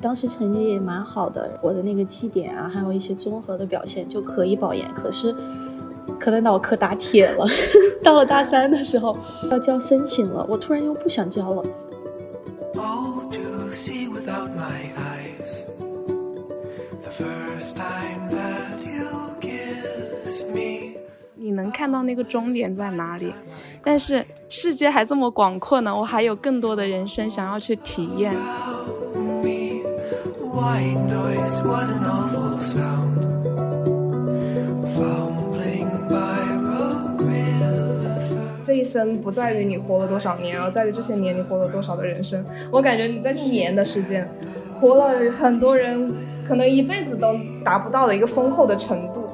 当时成绩也蛮好的，我的那个绩点啊，还有一些综合的表现就可以保研。可是，可能脑壳打铁了，到了大三的时候要交申请了，我突然又不想交了。Oh, to see without my eyes, the first time that you 你能看到那个终点在哪里？但是世界还这么广阔呢，我还有更多的人生想要去体验。这一生不在于你活了多少年，而在于这些年你活了多少的人生。我感觉你在一年的时间，活了很多人可能一辈子都达不到的一个丰厚的程度。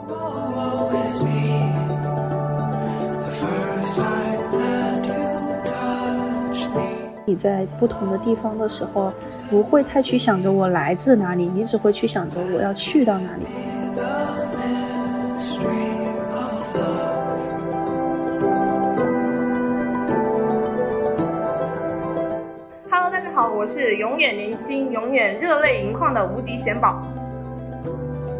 你在不同的地方的时候，不会太去想着我来自哪里，你只会去想着我要去到哪里。Hello，大家好，我是永远年轻、永远热泪盈眶的无敌贤宝。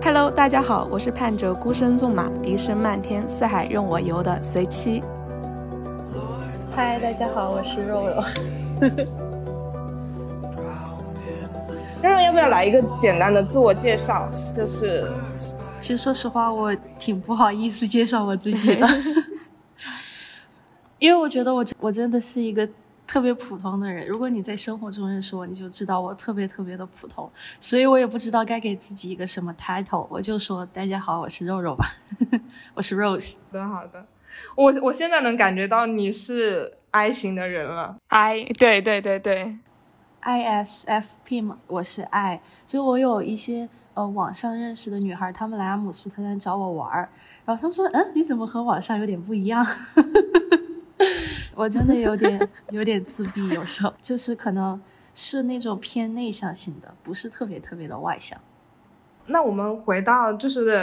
Hello，大家好，我是盼着孤身纵马、笛声漫天、四海任我游的随妻。嗨，大家好，我是肉肉。肉肉要不要来一个简单的自我介绍？就是，其实说实话，我挺不好意思介绍我自己的，因为我觉得我我真的是一个特别普通的人。如果你在生活中认识我，你就知道我特别特别的普通，所以我也不知道该给自己一个什么 title，我就说大家好，我是肉肉吧，我是 Rose。好的，好的，我我现在能感觉到你是。I 型的人了，I 对对对对，ISFP 嘛，我是 I，就我有一些呃网上认识的女孩，她们来阿姆斯特丹找我玩儿，然后她们说，嗯，你怎么和网上有点不一样？我真的有点 有点自闭，有时候就是可能是那种偏内向型的，不是特别特别的外向。那我们回到就是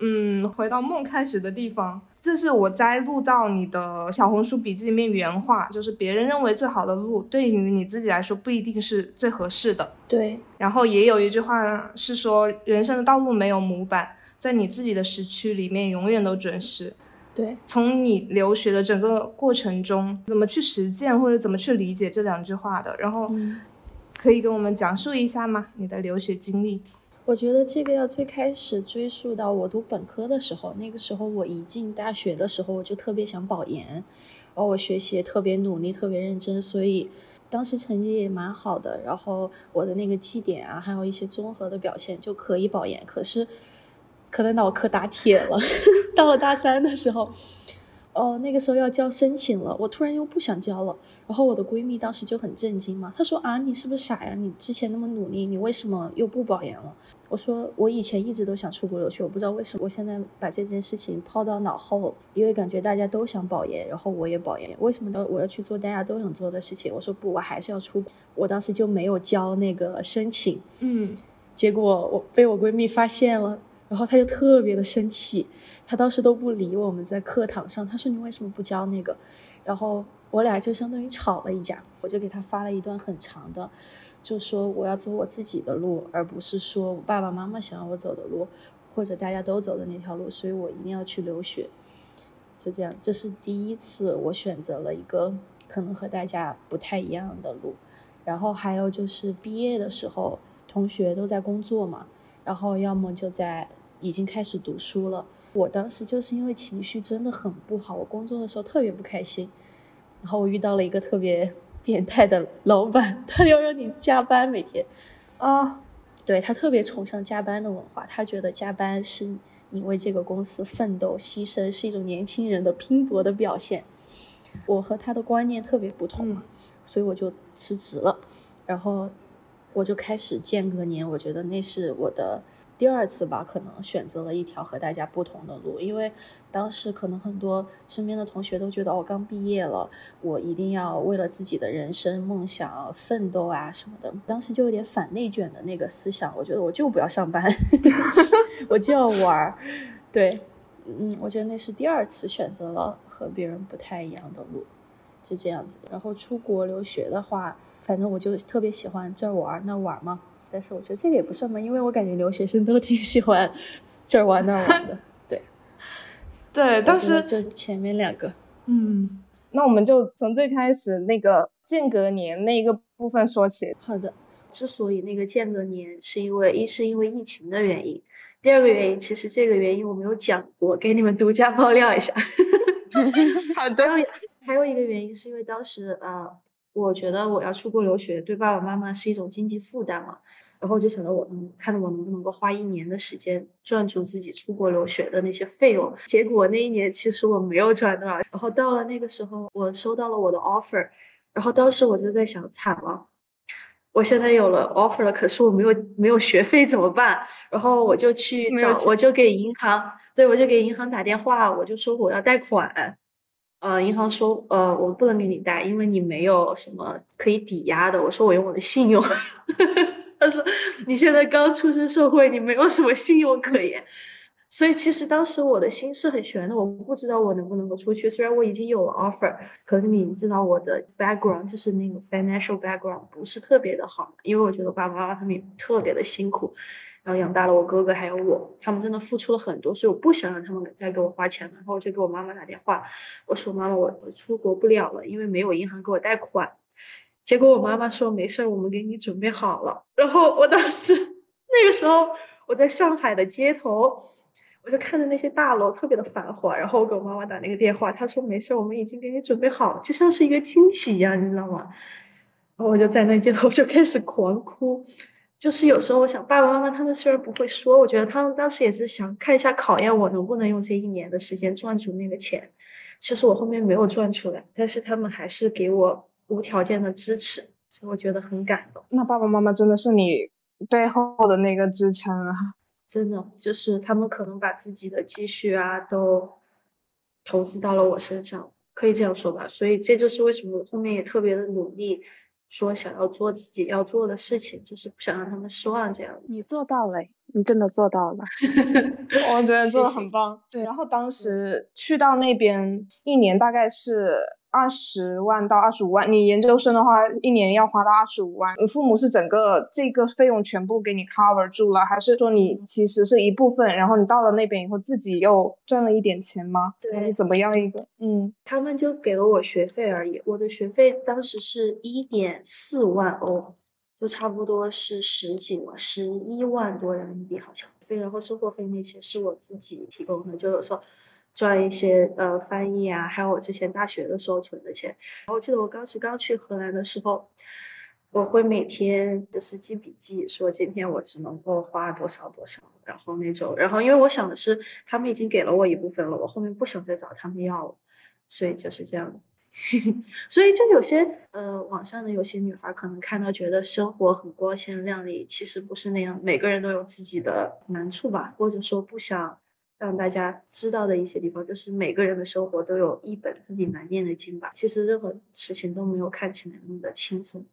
嗯，回到梦开始的地方。这是我摘录到你的小红书笔记里面原话，就是别人认为最好的路，对于你自己来说不一定是最合适的。对。然后也有一句话是说，人生的道路没有模板，在你自己的时区里面永远都准时。对。从你留学的整个过程中，怎么去实践或者怎么去理解这两句话的？然后，可以跟我们讲述一下吗？你的留学经历？我觉得这个要最开始追溯到我读本科的时候，那个时候我一进大学的时候，我就特别想保研，然后我学习也特别努力、特别认真，所以当时成绩也蛮好的，然后我的那个绩点啊，还有一些综合的表现就可以保研。可是，可能脑壳打铁了，到了大三的时候。哦，那个时候要交申请了，我突然又不想交了。然后我的闺蜜当时就很震惊嘛，她说啊，你是不是傻呀？你之前那么努力，你为什么又不保研了？我说我以前一直都想出国留学，我不知道为什么，我现在把这件事情抛到脑后，因为感觉大家都想保研，然后我也保研，为什么呢？我要去做大家都想做的事情？我说不，我还是要出。我当时就没有交那个申请，嗯，结果我被我闺蜜发现了，然后她就特别的生气。她当时都不理我们在课堂上，她说你为什么不交那个？然后我俩就相当于吵了一架，我就给他发了一段很长的，就说我要走我自己的路，而不是说我爸爸妈妈想要我走的路，或者大家都走的那条路，所以我一定要去留学。就这样，这是第一次我选择了一个可能和大家不太一样的路。然后还有就是毕业的时候，同学都在工作嘛，然后要么就在已经开始读书了。我当时就是因为情绪真的很不好，我工作的时候特别不开心，然后我遇到了一个特别变态的老板，他要让你加班每天，啊，对他特别崇尚加班的文化，他觉得加班是你为这个公司奋斗牺牲，是一种年轻人的拼搏的表现。我和他的观念特别不同嘛，所以我就辞职了，然后我就开始间隔年，我觉得那是我的。第二次吧，可能选择了一条和大家不同的路，因为当时可能很多身边的同学都觉得我刚毕业了，我一定要为了自己的人生梦想奋斗啊什么的。当时就有点反内卷的那个思想，我觉得我就不要上班，我就要玩。对，嗯，我觉得那是第二次选择了和别人不太一样的路，就这样子。然后出国留学的话，反正我就特别喜欢这玩那玩嘛。但是我觉得这个也不算吧，因为我感觉留学生都挺喜欢这儿玩那儿玩的。对，对，当时就前面两个，嗯，那我们就从最开始那个间隔年那一个部分说起。好的，之所以那个间隔年，是因为一是因为疫情的原因，第二个原因其实这个原因我没有讲过，给你们独家爆料一下。好的，还有一个原因是因为当时呃，我觉得我要出国留学对爸爸妈妈是一种经济负担嘛，然后我就想着我能看我能不能够花一年的时间赚足自己出国留学的那些费用。结果那一年其实我没有赚多少，然后到了那个时候我收到了我的 offer，然后当时我就在想惨了，我现在有了 offer 了，可是我没有没有学费怎么办？然后我就去找，我就给银行。对，我就给银行打电话，我就说我要贷款，呃，银行说，呃，我不能给你贷，因为你没有什么可以抵押的。我说我用我的信用，他说你现在刚出身社会，你没有什么信用可言。所以其实当时我的心是很悬的，我不知道我能不能够出去。虽然我已经有了 offer，可是你知道我的 background 就是那个 financial background 不是特别的好，因为我觉得爸爸妈妈他们也特别的辛苦。然后养大了我哥哥还有我，他们真的付出了很多，所以我不想让他们再给我花钱了。然后我就给我妈妈打电话，我说妈妈，我我出国不了了，因为没有银行给我贷款。结果我妈妈说没事儿，我们给你准备好了。然后我当时 那个时候我在上海的街头，我就看着那些大楼特别的繁华。然后我给我妈妈打那个电话，她说没事儿，我们已经给你准备好了，就像是一个惊喜一样，你知道吗？然后我就在那街头 就开始狂哭。就是有时候我想，爸爸妈妈他们虽然不会说，我觉得他们当时也是想看一下考验我能不能用这一年的时间赚足那个钱。其实我后面没有赚出来，但是他们还是给我无条件的支持，所以我觉得很感动。那爸爸妈妈真的是你背后的那个支撑啊！真的，就是他们可能把自己的积蓄啊都投资到了我身上，可以这样说吧。所以这就是为什么我后面也特别的努力。说想要做自己要做的事情，就是不想让他们失望。这样，你做到了，你真的做到了，我觉得做的很棒。对，然后当时去到那边一年大概是。二十万到二十五万，你研究生的话，一年要花到二十五万。你父母是整个这个费用全部给你 cover 住了，还是说你其实是一部分，然后你到了那边以后自己又赚了一点钱吗？对，还是怎么样一个？嗯，他们就给了我学费而已。我的学费当时是一点四万欧，就差不多是十几万，十一万多人民币好像。然后生活费那些是我自己提供的，就有时候。赚一些呃翻译啊，还有我之前大学的时候存的钱。然后我记得我当时刚去荷兰的时候，我会每天就是记笔记，说今天我只能够花多少多少，然后那种。然后因为我想的是，他们已经给了我一部分了，我后面不想再找他们要了，所以就是这样。所以就有些呃网上的有些女孩可能看到觉得生活很光鲜亮丽，其实不是那样，每个人都有自己的难处吧，或者说不想。让大家知道的一些地方，就是每个人的生活都有一本自己难念的经吧。其实任何事情都没有看起来那么的轻松。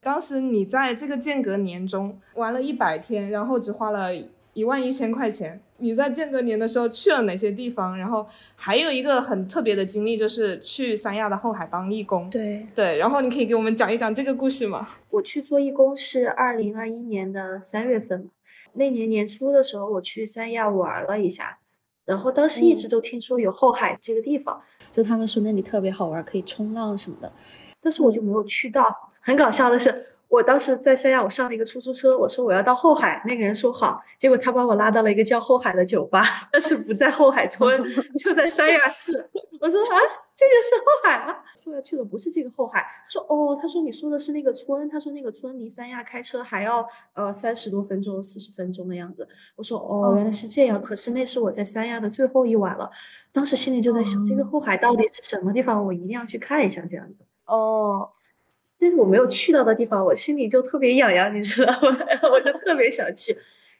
当时你在这个间隔年中玩了一百天，然后只花了一万一千块钱。你在间隔年的时候去了哪些地方？然后还有一个很特别的经历，就是去三亚的后海当义工。对对，然后你可以给我们讲一讲这个故事吗？我去做义工是二零二一年的三月份。那年年初的时候，我去三亚玩了一下，然后当时一直都听说有后海这个地方，就他们说那里特别好玩，可以冲浪什么的，但是我就没有去到。很搞笑的是。我当时在三亚，我上了一个出租车，我说我要到后海，那个人说好，结果他把我拉到了一个叫后海的酒吧，但是不在后海村，就在三亚市。我说啊，这个是后海吗？说要去的不是这个后海。他说哦，他说你说的是那个村，他说那个村离三亚开车还要呃三十多分钟，四十分钟的样子。我说哦，原来是这样。可是那是我在三亚的最后一晚了，当时心里就在想，这个后海到底是什么地方？我一定要去看一下这样子。哦。但是我没有去到的地方，我心里就特别痒痒，你知道吗？然后我就特别想去。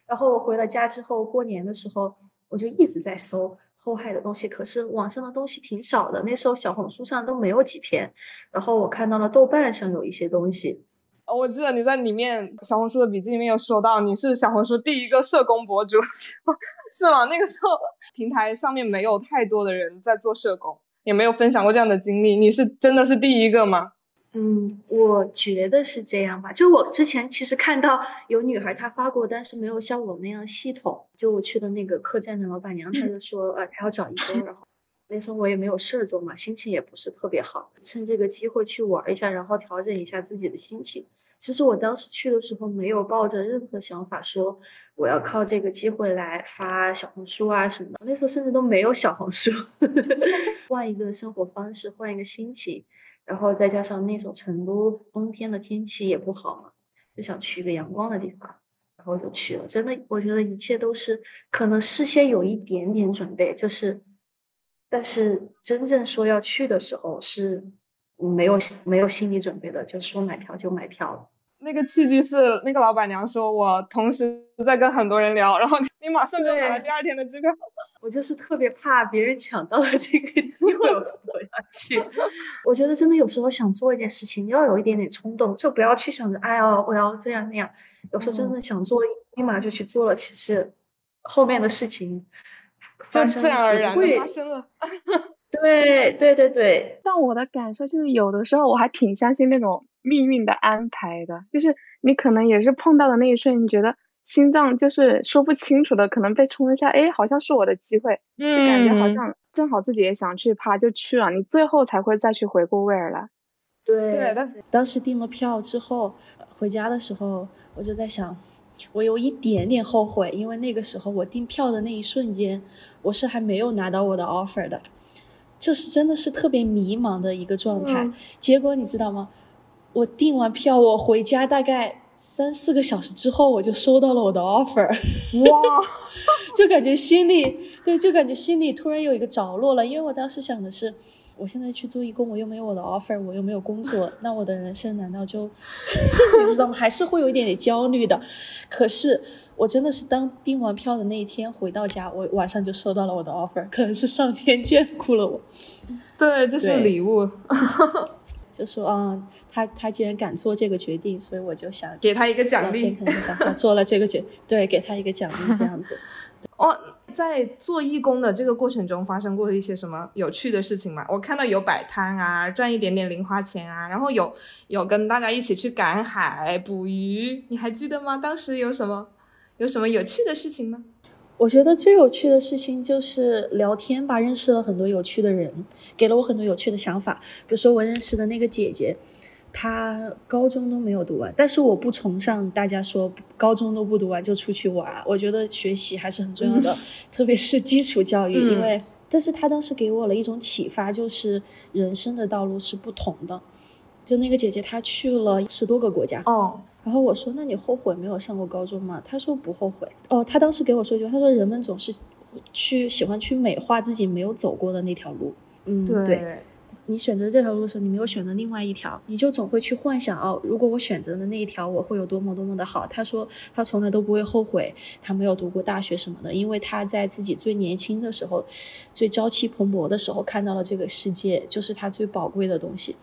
然后我回了家之后，过年的时候我就一直在搜后海的东西，可是网上的东西挺少的。那时候小红书上都没有几篇，然后我看到了豆瓣上有一些东西。哦，我记得你在里面小红书的笔记里面有说到，你是小红书第一个社工博主，是吗？那个时候平台上面没有太多的人在做社工，也没有分享过这样的经历，你是真的是第一个吗？嗯，我觉得是这样吧。就我之前其实看到有女孩她发过，但是没有像我那样系统。就我去的那个客栈的老板娘，她就说，呃，她要找一个，然后那时候我也没有事儿做嘛，心情也不是特别好，趁这个机会去玩一下，然后调整一下自己的心情。其实我当时去的时候没有抱着任何想法，说我要靠这个机会来发小红书啊什么的。那时候甚至都没有小红书，换一个生活方式，换一个心情。然后再加上那种成都冬天的天气也不好嘛，就想去一个阳光的地方，然后就去了。真的，我觉得一切都是可能事先有一点点准备，就是，但是真正说要去的时候是没有没有心理准备的，就说买票就买票了。那个契机是那个老板娘说，我同时在跟很多人聊，然后你马上就买了第二天的机票。我就是特别怕别人抢到了这个机会，我所以要去。我觉得真的有时候想做一件事情，要有一点点冲动，就不要去想着哎呀我要这样那样。有时候真的想做，立马就去做了，其实后面的事情就自然而然的发生了。对对对对，但我的感受就是，有的时候我还挺相信那种。命运的安排的，就是你可能也是碰到的那一瞬，你觉得心脏就是说不清楚的，可能被冲一下，哎，好像是我的机会，嗯，感觉好像正好自己也想去，啪就去了，你最后才会再去回过味儿来。对，对当时订了票之后，回家的时候，我就在想，我有一点点后悔，因为那个时候我订票的那一瞬间，我是还没有拿到我的 offer 的，就是真的是特别迷茫的一个状态。结果你知道吗？我订完票，我回家大概三四个小时之后，我就收到了我的 offer。哇，就感觉心里对，就感觉心里突然有一个着落了。因为我当时想的是，我现在去做义工，我又没有我的 offer，我又没有工作，那我的人生难道就 你知道吗？还是会有一点点焦虑的。可是我真的是当订完票的那一天回到家，我晚上就收到了我的 offer，可能是上天眷顾了我。对，这是礼物。就说啊，他他既然敢做这个决定，所以我就想给他一个奖励。可能想他做了这个决，对，给他一个奖励这样子。哦，在做义工的这个过程中，发生过一些什么有趣的事情吗？我看到有摆摊啊，赚一点点零花钱啊，然后有有跟大家一起去赶海捕鱼，你还记得吗？当时有什么有什么有趣的事情吗？我觉得最有趣的事情就是聊天吧，认识了很多有趣的人，给了我很多有趣的想法。比如说我认识的那个姐姐，她高中都没有读完，但是我不崇尚大家说高中都不读完就出去玩。我觉得学习还是很重要的，特别是基础教育。因为，但是他当时给我了一种启发，就是人生的道路是不同的。就那个姐姐，她去了十多个国家。哦。然后我说：“那你后悔没有上过高中吗？”她说：“不后悔。”哦，她当时给我说一句：“她说人们总是去喜欢去美化自己没有走过的那条路。”嗯，对。你选择这条路的时候，你没有选择另外一条，你就总会去幻想哦，如果我选择的那一条，我会有多么多么的好。他说他从来都不会后悔，他没有读过大学什么的，因为他在自己最年轻的时候，最朝气蓬勃的时候看到了这个世界，就是他最宝贵的东西。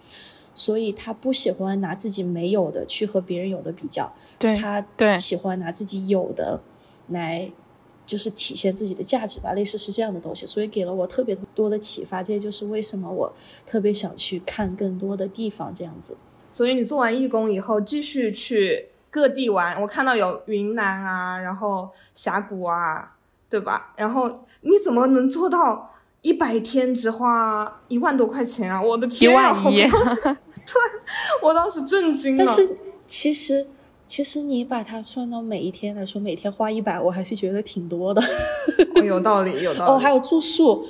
所以他不喜欢拿自己没有的去和别人有的比较，对他喜欢拿自己有的来，就是体现自己的价值吧，类似是这样的东西。所以给了我特别多的启发，这就是为什么我特别想去看更多的地方这样子。所以你做完义工以后，继续去各地玩。我看到有云南啊，然后峡谷啊，对吧？然后你怎么能做到？一百天只花一万多块钱啊！我的天啊！一万一，对，我当时震惊了。但是其实，其实你把它算到每一天来说，每天花一百，我还是觉得挺多的。有道理，有道理。哦，还有住宿，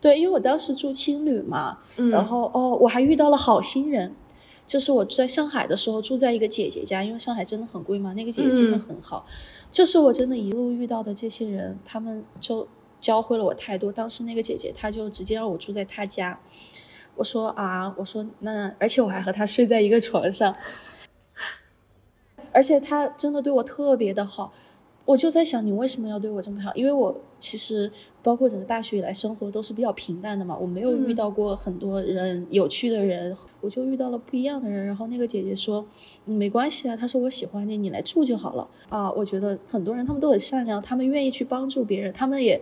对，因为我当时住青旅嘛，然后哦，我还遇到了好心人，就是我在上海的时候住在一个姐姐家，因为上海真的很贵嘛，那个姐姐真的很好，就是我真的一路遇到的这些人，他们就。教会了我太多。当时那个姐姐，她就直接让我住在她家。我说啊，我说那，而且我还和她睡在一个床上。而且他真的对我特别的好。我就在想，你为什么要对我这么好？因为我其实包括整个大学以来生活都是比较平淡的嘛，我没有遇到过很多人有趣的人，我就遇到了不一样的人。然后那个姐姐说，没关系啊，她说我喜欢你，你来住就好了啊。我觉得很多人他们都很善良，他们愿意去帮助别人，他们也。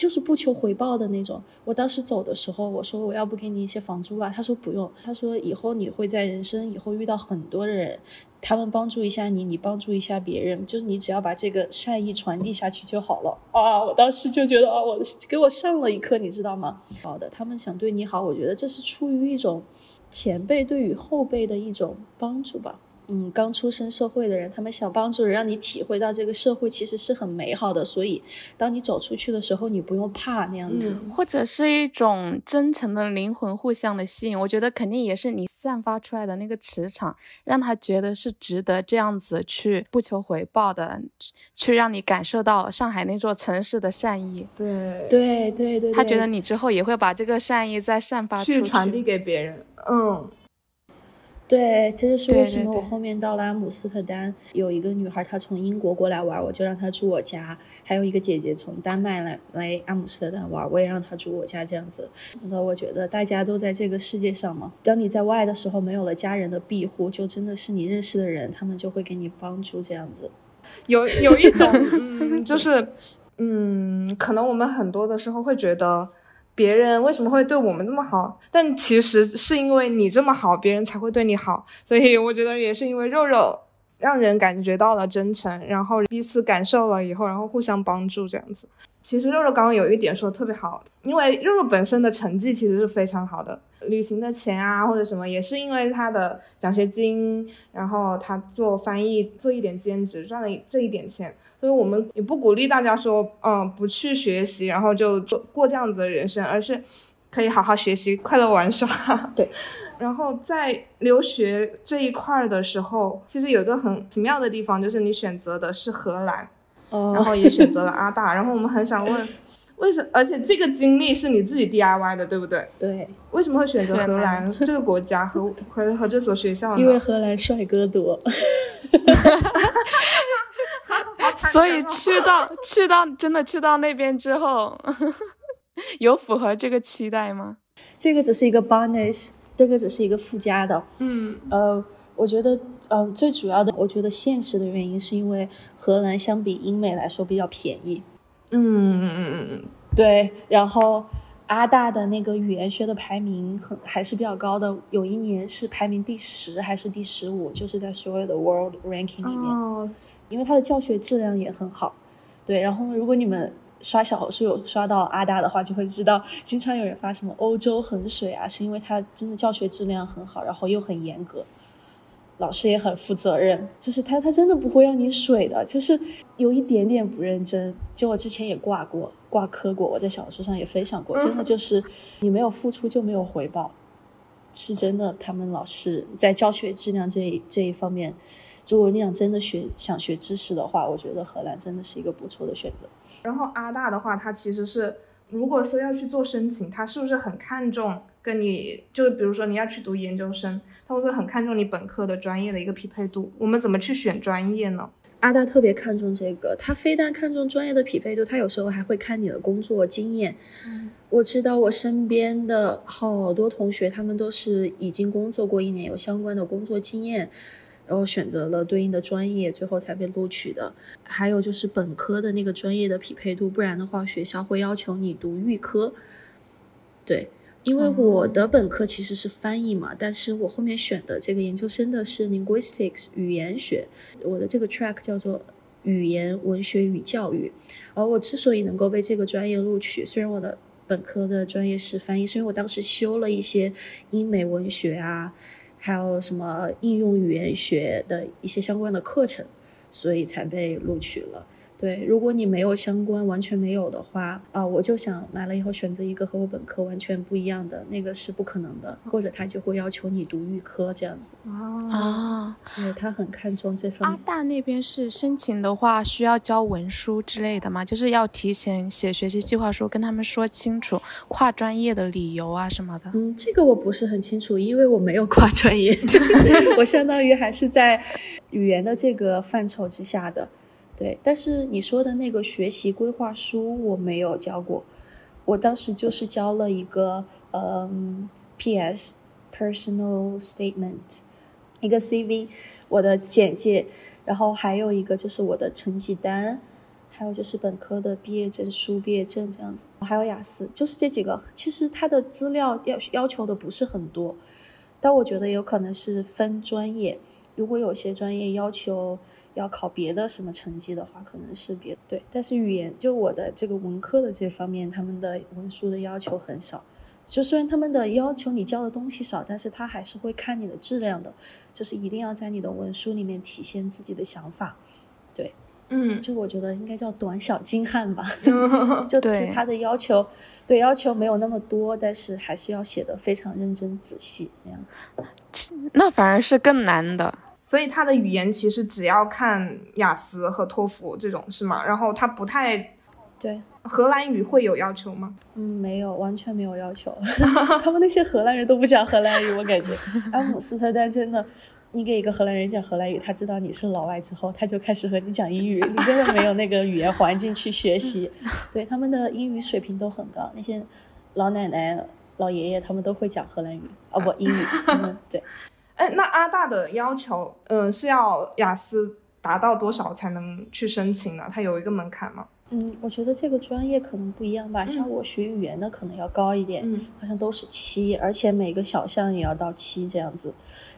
就是不求回报的那种。我当时走的时候，我说我要不给你一些房租吧，他说不用，他说以后你会在人生以后遇到很多的人，他们帮助一下你，你帮助一下别人，就是你只要把这个善意传递下去就好了啊！我当时就觉得啊，我给我上了一课，你知道吗？好的，他们想对你好，我觉得这是出于一种前辈对于后辈的一种帮助吧。嗯，刚出生社会的人，他们想帮助人，让你体会到这个社会其实是很美好的。所以，当你走出去的时候，你不用怕那样子，或者是一种真诚的灵魂互相的吸引。我觉得肯定也是你散发出来的那个磁场，让他觉得是值得这样子去不求回报的，去让你感受到上海那座城市的善意。对对对对，他觉得你之后也会把这个善意再散发出去，传递给别人。嗯。对，这就是为什么我后面到了阿姆斯特丹，有一个女孩她从英国过来玩，我就让她住我家；还有一个姐姐从丹麦来来阿姆斯特丹玩，我也让她住我家。这样子，那我觉得大家都在这个世界上嘛。当你在外的时候，没有了家人的庇护，就真的是你认识的人，他们就会给你帮助。这样子，有有一种，嗯，就是，嗯，可能我们很多的时候会觉得。别人为什么会对我们这么好？但其实是因为你这么好，别人才会对你好。所以我觉得也是因为肉肉让人感觉到了真诚，然后彼此感受了以后，然后互相帮助这样子。其实肉肉刚刚有一点说的特别好，因为肉肉本身的成绩其实是非常好的，旅行的钱啊或者什么也是因为他的奖学金，然后他做翻译做一点兼职赚了这一点钱。所以我们也不鼓励大家说，嗯，不去学习，然后就过过这样子的人生，而是可以好好学习，快乐玩耍。对。然后在留学这一块的时候，其实有一个很奇妙的地方，就是你选择的是荷兰，然后也选择了阿大。然后我们很想问，为什么？而且这个经历是你自己 DIY 的，对不对？对。为什么会选择荷兰 这个国家和和和这所学校呢？因为荷兰帅哥多。所以去到去到真的去到那边之后，有符合这个期待吗？这个只是一个 bonus，这个只是一个附加的。嗯，呃，我觉得，嗯，最主要的，我觉得现实的原因是因为荷兰相比英美来说比较便宜。嗯嗯嗯嗯，对。然后阿大的那个语言学的排名很还是比较高的，有一年是排名第十还是第十五，就是在所有的 world ranking 里面。因为它的教学质量也很好，对。然后如果你们刷小红书有刷到阿大的话，就会知道，经常有人发什么欧洲衡水啊，是因为它真的教学质量很好，然后又很严格，老师也很负责任，就是他他真的不会让你水的，就是有一点点不认真。就我之前也挂过挂科过，我在小红书上也分享过，真的就是你没有付出就没有回报，是真的。他们老师在教学质量这一这一方面。如果你想真的学想学知识的话，我觉得荷兰真的是一个不错的选择。然后阿大的话，他其实是如果说要去做申请，他是不是很看重跟你，就是比如说你要去读研究生，他会不会很看重你本科的专业的一个匹配度？我们怎么去选专业呢？阿大特别看重这个，他非但看重专业的匹配度，他有时候还会看你的工作经验。我知道我身边的好多同学，他们都是已经工作过一年，有相关的工作经验。然后选择了对应的专业，最后才被录取的。还有就是本科的那个专业的匹配度，不然的话学校会要求你读预科。对，因为我的本科其实是翻译嘛，但是我后面选的这个研究生的是 linguistics 语言学，我的这个 track 叫做语言文学与教育。而我之所以能够被这个专业录取，虽然我的本科的专业是翻译，是因为我当时修了一些英美文学啊。还有什么应用语言学的一些相关的课程，所以才被录取了。对，如果你没有相关，完全没有的话，啊，我就想来了以后选择一个和我本科完全不一样的，那个是不可能的，或者他就会要求你读预科这样子。啊，对他很看重这方面。阿大那边是申请的话需要交文书之类的吗？就是要提前写学习计划书，跟他们说清楚跨专业的理由啊什么的。嗯，这个我不是很清楚，因为我没有跨专业，我相当于还是在语言的这个范畴之下的。对，但是你说的那个学习规划书我没有交过，我当时就是交了一个嗯，P.S. Personal Statement，一个 C.V. 我的简介，然后还有一个就是我的成绩单，还有就是本科的毕业证书、毕业证这样子，还有雅思，就是这几个。其实它的资料要要求的不是很多，但我觉得有可能是分专业，如果有些专业要求要考别的什么成绩的话，可能是别对。但是语言就我的这个文科的这方面，他们的文书的要求很少。就虽然他们的要求你教的东西少，但是他还是会看你的质量的，就是一定要在你的文书里面体现自己的想法，对，嗯，就我觉得应该叫短小精悍吧，就对是他的要求，对要求没有那么多，但是还是要写的非常认真仔细那样子。那反而是更难的。所以他的语言其实只要看雅思和托福这种是吗？然后他不太对，荷兰语会有要求吗？嗯，没有，完全没有要求。他们那些荷兰人都不讲荷兰语，我感觉阿姆斯特丹真的，你给一个荷兰人讲荷兰语，他知道你是老外之后，他就开始和你讲英语，你根本没有那个语言环境去学习。对，他们的英语水平都很高，那些老奶奶、老爷爷他们都会讲荷兰语，哦不，英语。他们对，哎，那阿大的要求，嗯、是要雅思达到多少才能去申请呢？它有一个门槛吗？嗯，我觉得这个专业可能不一样吧，像我学语言的可能要高一点，嗯好像都是七，而且每个小项也要到七这样子，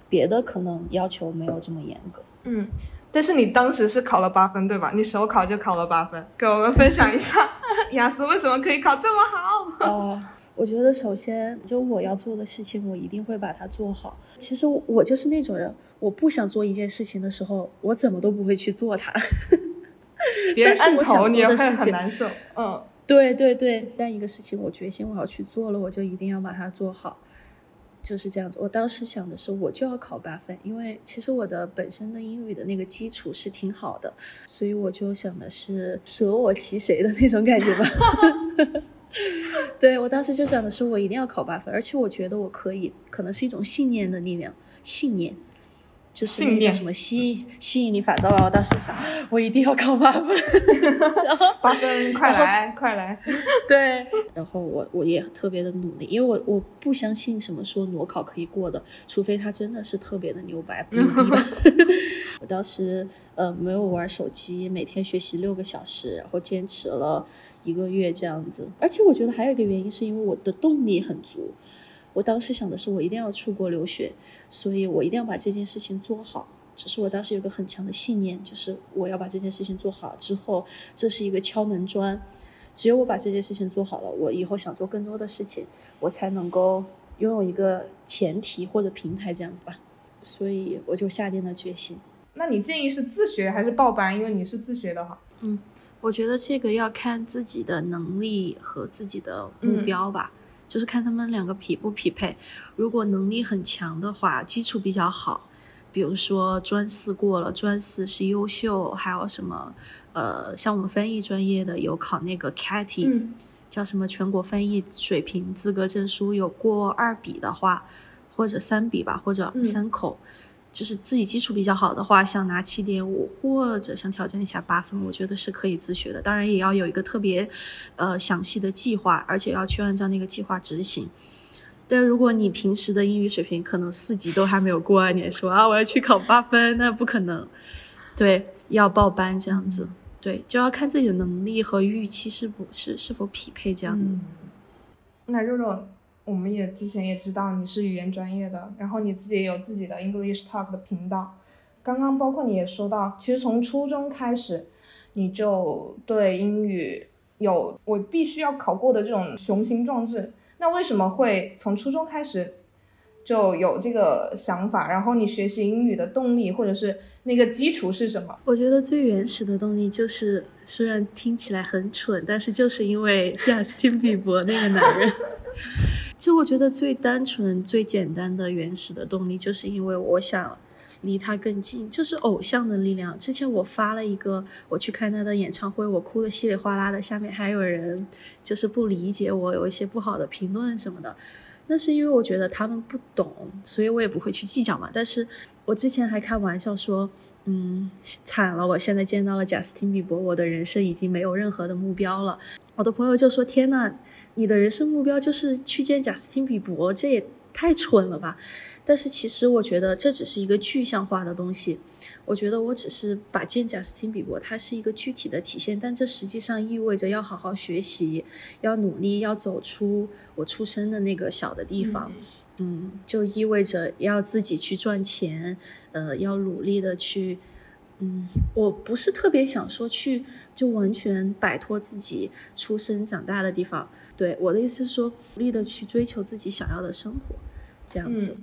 别的可能要求没有这么严格。嗯，但是你当时是考了八分对吧？你首考就考了八分，给我们分享一下 雅思为什么可以考这么好？哦，我觉得首先就我要做的事情，我一定会把它做好。其实我就是那种人，我不想做一件事情的时候，我怎么都不会去做它。别人按但是我想头你也会做的事情很难受。嗯对对对，但一个事情我决心我要去做了，我就一定要把它做好，就是这样子。我当时想的是，我就要考八分，因为其实我的本身的英语的那个基础是挺好的，所以我就想的是舍我其谁的那种感觉吧。对我当时就想的是，我一定要考八分，而且我觉得我可以，可能是一种信念的力量，信念。就是信念那叫什么吸吸引力法则吧？我当时想，我一定要考八分，然后八分，快来快来！对，然后我我也特别的努力，因为我我不相信什么说裸考可以过的，除非他真的是特别的牛掰。我当时呃没有玩手机，每天学习六个小时，然后坚持了一个月这样子。而且我觉得还有一个原因是因为我的动力很足，我当时想的是我一定要出国留学，所以我一定要把这件事情做好。只是我当时有个很强的信念，就是我要把这件事情做好之后，这是一个敲门砖。只有我把这件事情做好了，我以后想做更多的事情，我才能够拥有一个前提或者平台这样子吧。所以我就下定了决心。那你建议是自学还是报班？因为你是自学的哈。我觉得这个要看自己的能力和自己的目标吧，就是看他们两个匹不匹配。如果能力很强的话，基础比较好，比如说专四过了，专四是优秀，还有什么呃，像我们翻译专业的有考那个 CAT，、嗯叫什么全国翻译水平资格证书，有过二笔的话，或者三笔吧，或者嗯三口。就是自己基础比较好的话，想拿七点五或者想挑战一下八分，我觉得是可以自学的。当然也要有一个特别，呃详细的计划，而且要去按照那个计划执行。但如果你平时的英语水平可能四级都还没有过，你还说啊我要去考八分，那不可能。对，要报班这样子，对，就要看自己的能力和预期是不是是否匹配这样子。那肉肉，我们也之前也知道你是语言专业的，然后你自己也有自己的 English Talk 的频道。刚刚包括你也说到，其实从初中开始，你就对英语有我必须要考过的这种雄心壮志。那为什么会从初中开始就有这个想法？然后你学习英语的动力或者是那个基础是什么？我觉得最原始的动力就是，虽然听起来很蠢，但是就是因为贾斯汀比伯那个男人。就我觉得最单纯、最简单的原始的动力，就是因为我想离他更近，就是偶像的力量。之前我发了一个我去看他的演唱会，我哭的稀里哗啦的，下面还有人就是不理解我，有一些不好的评论什么的。那是因为我觉得他们不懂，所以我也不会去计较嘛。但是我之前还开玩笑说，嗯，惨了，我现在见到了贾斯汀比伯，我的人生已经没有任何的目标了。我的朋友就说：“天呐，你的人生目标就是去见贾斯汀比伯，这也太蠢了吧？但是其实我觉得这只是一个具象化的东西。我觉得我只是把见贾斯汀比伯，它是一个具体的体现，但这实际上意味着要好好学习，要努力，要走出我出生的那个小的地方。嗯，就意味着要自己去赚钱，呃，要努力的去，嗯，我不是特别想说去就完全摆脱自己出生长大的地方。对我的意思是说，努力的去追求自己想要的生活，这样子，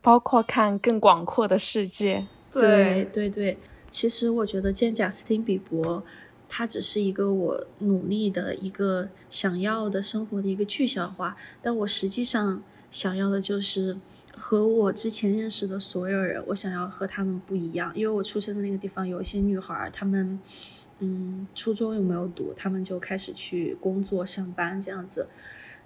包括看更广阔的世界。对对对，其实我觉得见贾斯汀比伯，他只是一个我努力的一个想要的生活的一个具象化，但我实际上想要的就是和我之前认识的所有人，我想要和他们不一样，因为我出生的那个地方有一些女孩，她们嗯初中又没有读，他们就开始去工作上班这样子，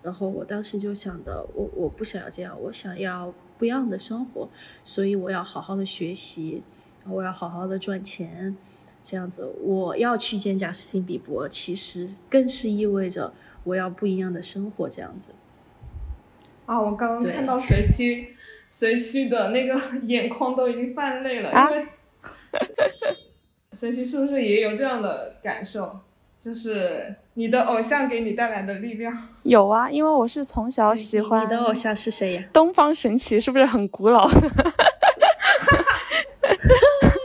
然后我当时就想的，我我不想要这样，我想要。不一样的生活，所以我要好好的学习，我要好好的赚钱，这样子我要去见贾斯汀比伯，其实更是意味着我要不一样的生活，这样子。啊，我刚刚看到随机，随机的那个 眼眶都已经泛泪了，因为随七是不是也有这样的感受？就是你的偶像给你带来的力量有啊，因为我是从小喜欢。你的偶像是谁呀？东方神起是不是很古老？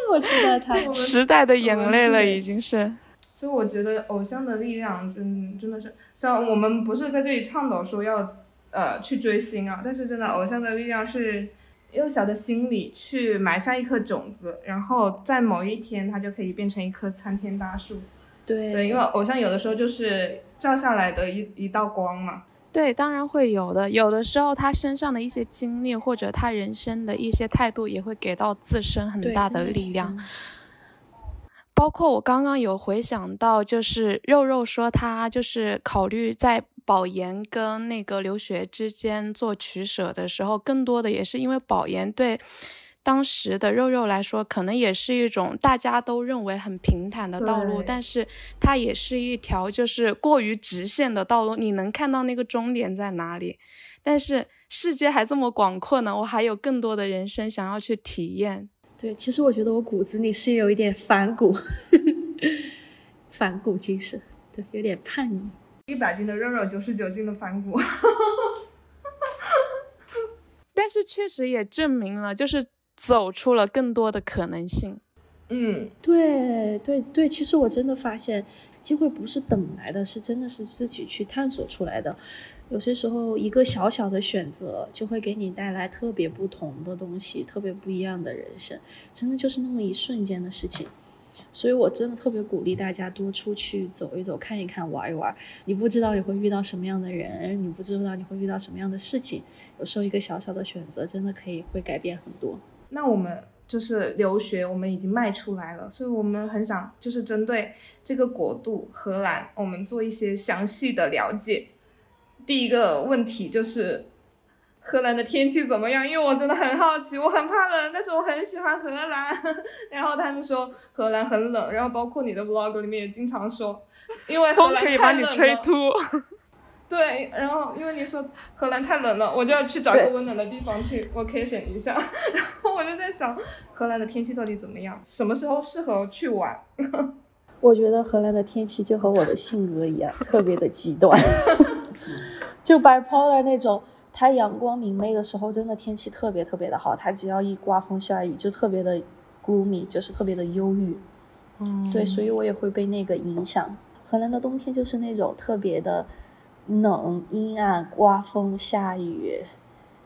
我知道他。时代的眼泪了，已经是。所以我觉得偶像的力量真真的是，虽然我们不是在这里倡导说要呃去追星啊，但是真的偶像的力量是幼小的心里去埋下一颗种子，然后在某一天它就可以变成一棵参天大树。对对，因为偶像有的时候就是照下来的一一道光嘛。对，当然会有的。有的时候他身上的一些经历，或者他人生的一些态度，也会给到自身很大的力量。包括我刚刚有回想到，就是肉肉说他就是考虑在保研跟那个留学之间做取舍的时候，更多的也是因为保研对。当时的肉肉来说，可能也是一种大家都认为很平坦的道路，但是它也是一条就是过于直线的道路。你能看到那个终点在哪里？但是世界还这么广阔呢，我还有更多的人生想要去体验。对，其实我觉得我骨子里是有一点反骨，反骨精神，对，有点叛逆。一百斤的肉肉，九十九斤的反骨。但是确实也证明了，就是。走出了更多的可能性。嗯，对对对，其实我真的发现，机会不是等来的，是真的是自己去探索出来的。有些时候，一个小小的选择就会给你带来特别不同的东西，特别不一样的人生。真的就是那么一瞬间的事情。所以我真的特别鼓励大家多出去走一走，看一看，玩一玩。你不知道你会遇到什么样的人，你不知道你会遇到什么样的事情。有时候一个小小的选择，真的可以会改变很多。那我们就是留学，我们已经迈出来了，所以我们很想就是针对这个国度荷兰，我们做一些详细的了解。第一个问题就是荷兰的天气怎么样？因为我真的很好奇，我很怕冷，但是我很喜欢荷兰。然后他们说荷兰很冷，然后包括你的 vlog 里面也经常说，因为荷兰太冷了。对，然后因为你说荷兰太冷了，我就要去找个温暖的地方去 vacation 一下。然后我就在想，荷兰的天气到底怎么样？什么时候适合去玩？我觉得荷兰的天气就和我的性格一样，特别的极端，就 bipolar 那种。它阳光明媚的时候，真的天气特别特别的好。它只要一刮风下雨，就特别的 gloomy，就是特别的忧郁。嗯，对，所以我也会被那个影响。荷兰的冬天就是那种特别的。冷、阴暗、刮风、下雨，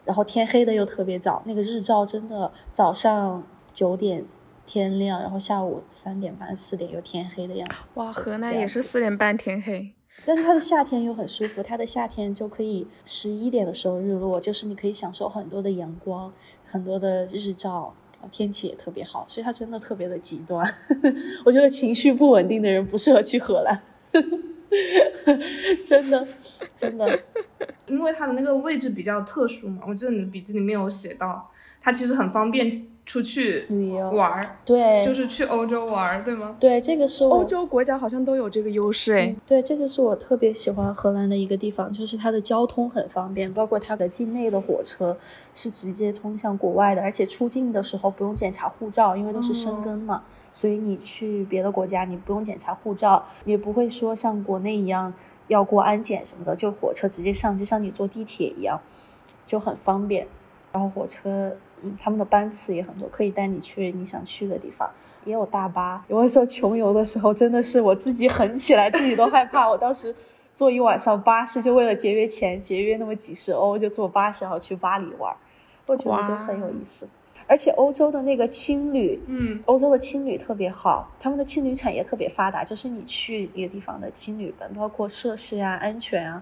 然后天黑的又特别早。那个日照真的早上九点天亮，然后下午三点半、四点又天黑的样子。哇，河南也是四点半天黑。但是它的夏天又很舒服，它的夏天就可以十一点的时候日落，就是你可以享受很多的阳光、很多的日照，天气也特别好，所以它真的特别的极端。我觉得情绪不稳定的人不适合去荷兰。真的，真的，因为它的那个位置比较特殊嘛，我记得你的笔记里面有写到，它其实很方便出去旅游玩儿，对，就是去欧洲玩儿，对吗？对，这个是我欧洲国家好像都有这个优势诶。对，这就是我特别喜欢荷兰的一个地方，就是它的交通很方便，包括它的境内的火车是直接通向国外的，而且出境的时候不用检查护照，因为都是申根嘛，所以你去别的国家你不用检查护照，也不会说像国内一样要过安检什么的，就火车直接上，就像你坐地铁一样，就很方便。然后火车，嗯，他们的班次也很多，可以带你去你想去的地方。也有大巴。有的时候穷游的时候，真的是我自己狠起来，自己都害怕。我当时坐一晚上巴士，就为了节约钱，节约那么几十欧，就坐巴士然后去巴黎玩，我觉得都很有意思。而且欧洲的那个青旅，嗯，欧洲的青旅特别好，他们的青旅产业特别发达，就是你去一个地方的青旅本，包括设施啊、安全啊，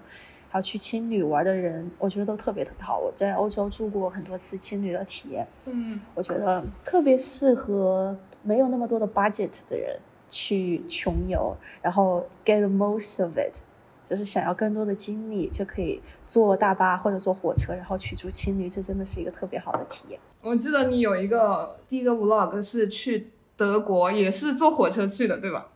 还有去青旅玩的人，我觉得都特别特别好。我在欧洲住过很多次青旅的体验，嗯，我觉得特别适合没有那么多的 budget 的人去穷游，然后 get the most of it，就是想要更多的经历，就可以坐大巴或者坐火车，然后去住青旅，这真的是一个特别好的体验。我记得你有一个第一个 vlog 是去德国，也是坐火车去的，对吧？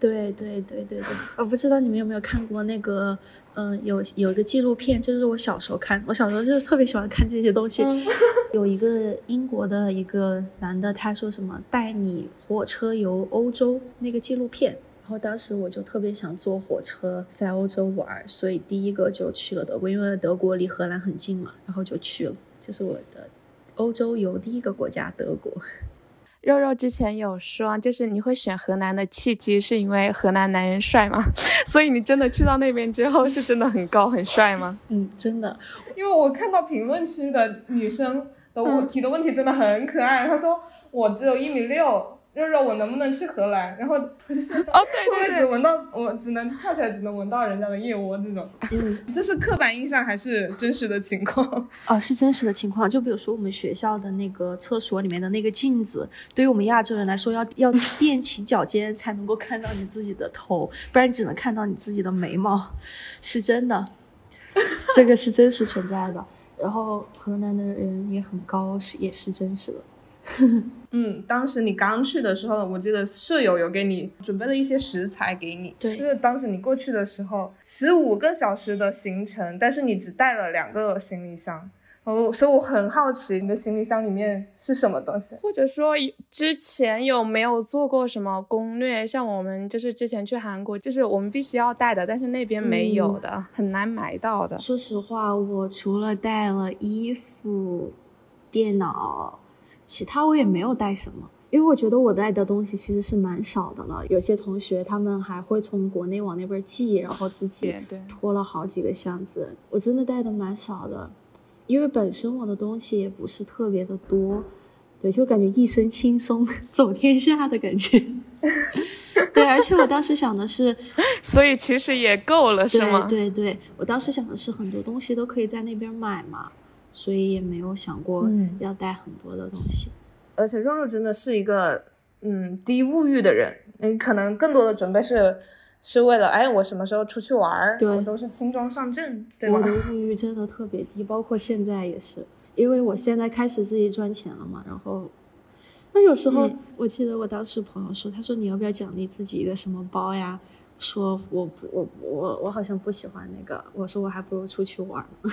对对对对对，我不知道你们有没有看过那个，嗯、有有一个纪录片，就是我小时候看，我小时候就是特别喜欢看这些东西。有一个英国的一个男的，他说什么带你火车游欧洲那个纪录片，然后当时我就特别想坐火车在欧洲玩儿，所以第一个就去了德国，因为德国离荷兰很近嘛，然后就去了，这是我的欧洲游第一个国家德国。肉肉之前有说，就是你会选河南的契机是因为河南男人帅吗？所以你真的去到那边之后是真的很高很帅吗？嗯，真的，因为我看到评论区的女生的问提的问题真的很可爱，她说我只有一米六。肉肉，我能不能去荷兰？然后哦，对对对，只闻到我只能跳起来，只能闻到人家的腋窝这种。嗯。这是刻板印象还是真实的情况？哦，是真实的情况。就比如说我们学校的那个厕所里面的那个镜子，对于我们亚洲人来说，要要踮起脚尖才能够看到你自己的头，不然你只能看到你自己的眉毛，是真的，这个是真实存在的。然后河南的人也很高，是也是真实的。嗯，当时你刚去的时候，我记得舍友有给你准备了一些食材给你。对就是当时你过去的时候，十五个小时的行程，但是你只带了两个行李箱。哦，所以我很好奇你的行李箱里面是什么东西。或者说之前有没有做过什么攻略？像我们就是之前去韩国，就是我们必须要带的，但是那边没有的，很难买到的。说实话，我除了带了衣服、电脑，其他我也没有带什么。因为我觉得我带的东西其实是蛮少的了。有些同学他们还会从国内往那边寄，然后自己拖了好几个箱子。我真的带的蛮少的，因为本身我的东西也不是特别的多，对，就感觉一身轻松 走天下的感觉。对，而且我当时想的是，所以其实也够了，是吗？对对，我当时想的是很多东西都可以在那边买嘛，所以也没有想过嗯要带很多的东西。而且肉肉真的是一个嗯低物欲的人，你可能更多的准备是是为了哎我什么时候出去玩儿，对我都是轻装上阵，对吧我？的物欲真的特别低，包括现在也是，因为我现在开始自己赚钱了嘛，然后。那有时候，嗯我记得我当时朋友说，他说你要不要奖励自己一个什么包呀？说我不我我我好像不喜欢那个，我说我还不如出去玩呢。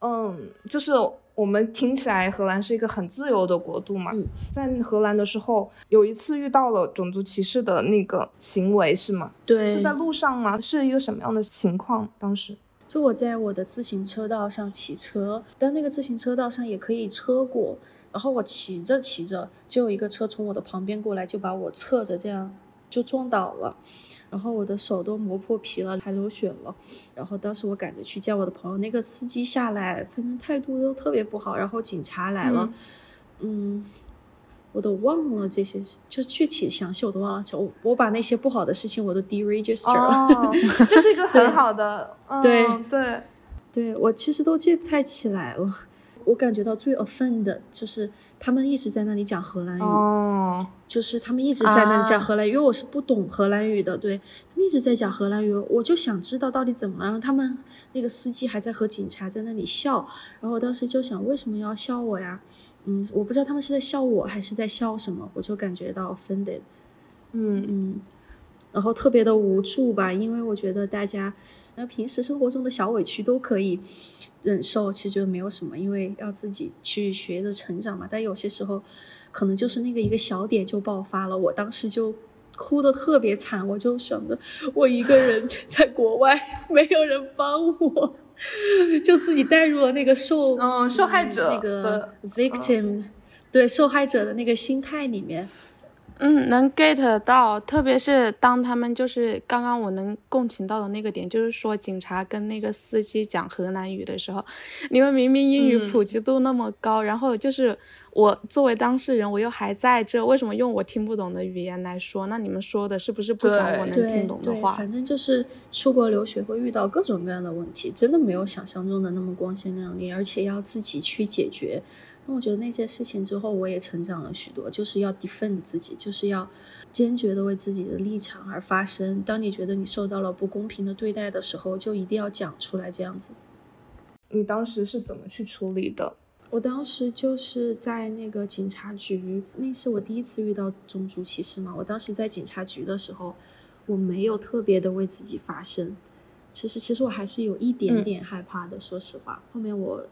嗯，就是我们听起来荷兰是一个很自由的国度嘛，嗯在荷兰的时候有一次遇到了种族歧视的那个行为是吗？对，是在路上吗？是一个什么样的情况？当时？就我在我的自行车道上骑车，但那个自行车道上也可以车过，然后我骑着骑着，就有一个车从我的旁边过来，就把我侧着这样就撞倒了，然后我的手都磨破皮了，还流血了。然后当时我赶着去叫我的朋友，那个司机下来，反正态度都特别不好，然后警察来了，嗯。我都忘了这些，就具体详细我都忘了。我我把那些不好的事情我都 deregister 了。哦，这是一个很好的，嗯对对，对我其实都记不太起来了。我感觉到最 offend 的就是他们一直在那里讲荷兰语，哦，就是他们一直在那里讲啊荷兰语，因为我是不懂荷兰语的，对他们一直在讲荷兰语，我就想知道到底怎么了。他们那个司机还在和警察在那里笑，然后我当时就想，为什么要笑我呀？嗯，我不知道他们是在笑我还是在笑什么，我就感觉到 offended。嗯嗯，然后特别的无助吧，因为我觉得大家，那平时生活中的小委屈都可以忍受，其实觉得没有什么，因为要自己去学着成长嘛。但有些时候，可能就是那个一个小点就爆发了，我当时就哭的特别惨，我就想着我一个人 在国外，没有人帮我，就自己带入了那个受嗯受害者那个的 victim，、对受害者的那个心态里面。嗯，能 get 到，特别是当他们就是刚刚我能共情到的那个点，就是说警察跟那个司机讲河南语的时候，你们明明英语嗯普及度那么高，然后就是我作为当事人，我又还在这，为什么用我听不懂的语言来说？那你们说的是不是不想我能听懂的对，话？反正就是出国留学会遇到各种各样的问题，真的没有想象中的那么光鲜亮丽，而且要自己去解决。那我觉得那件事情之后，我也成长了许多，就是要 defend 自己，就是要坚决的为自己的立场而发声。当你觉得你受到了不公平的对待的时候，就一定要讲出来，这样子。你当时是怎么去处理的？我当时就是在那个警察局，那是我第一次遇到种族歧视嘛。我当时在警察局的时候，我没有特别的为自己发声，其实其实我还是有一点点害怕的，说实话。后面我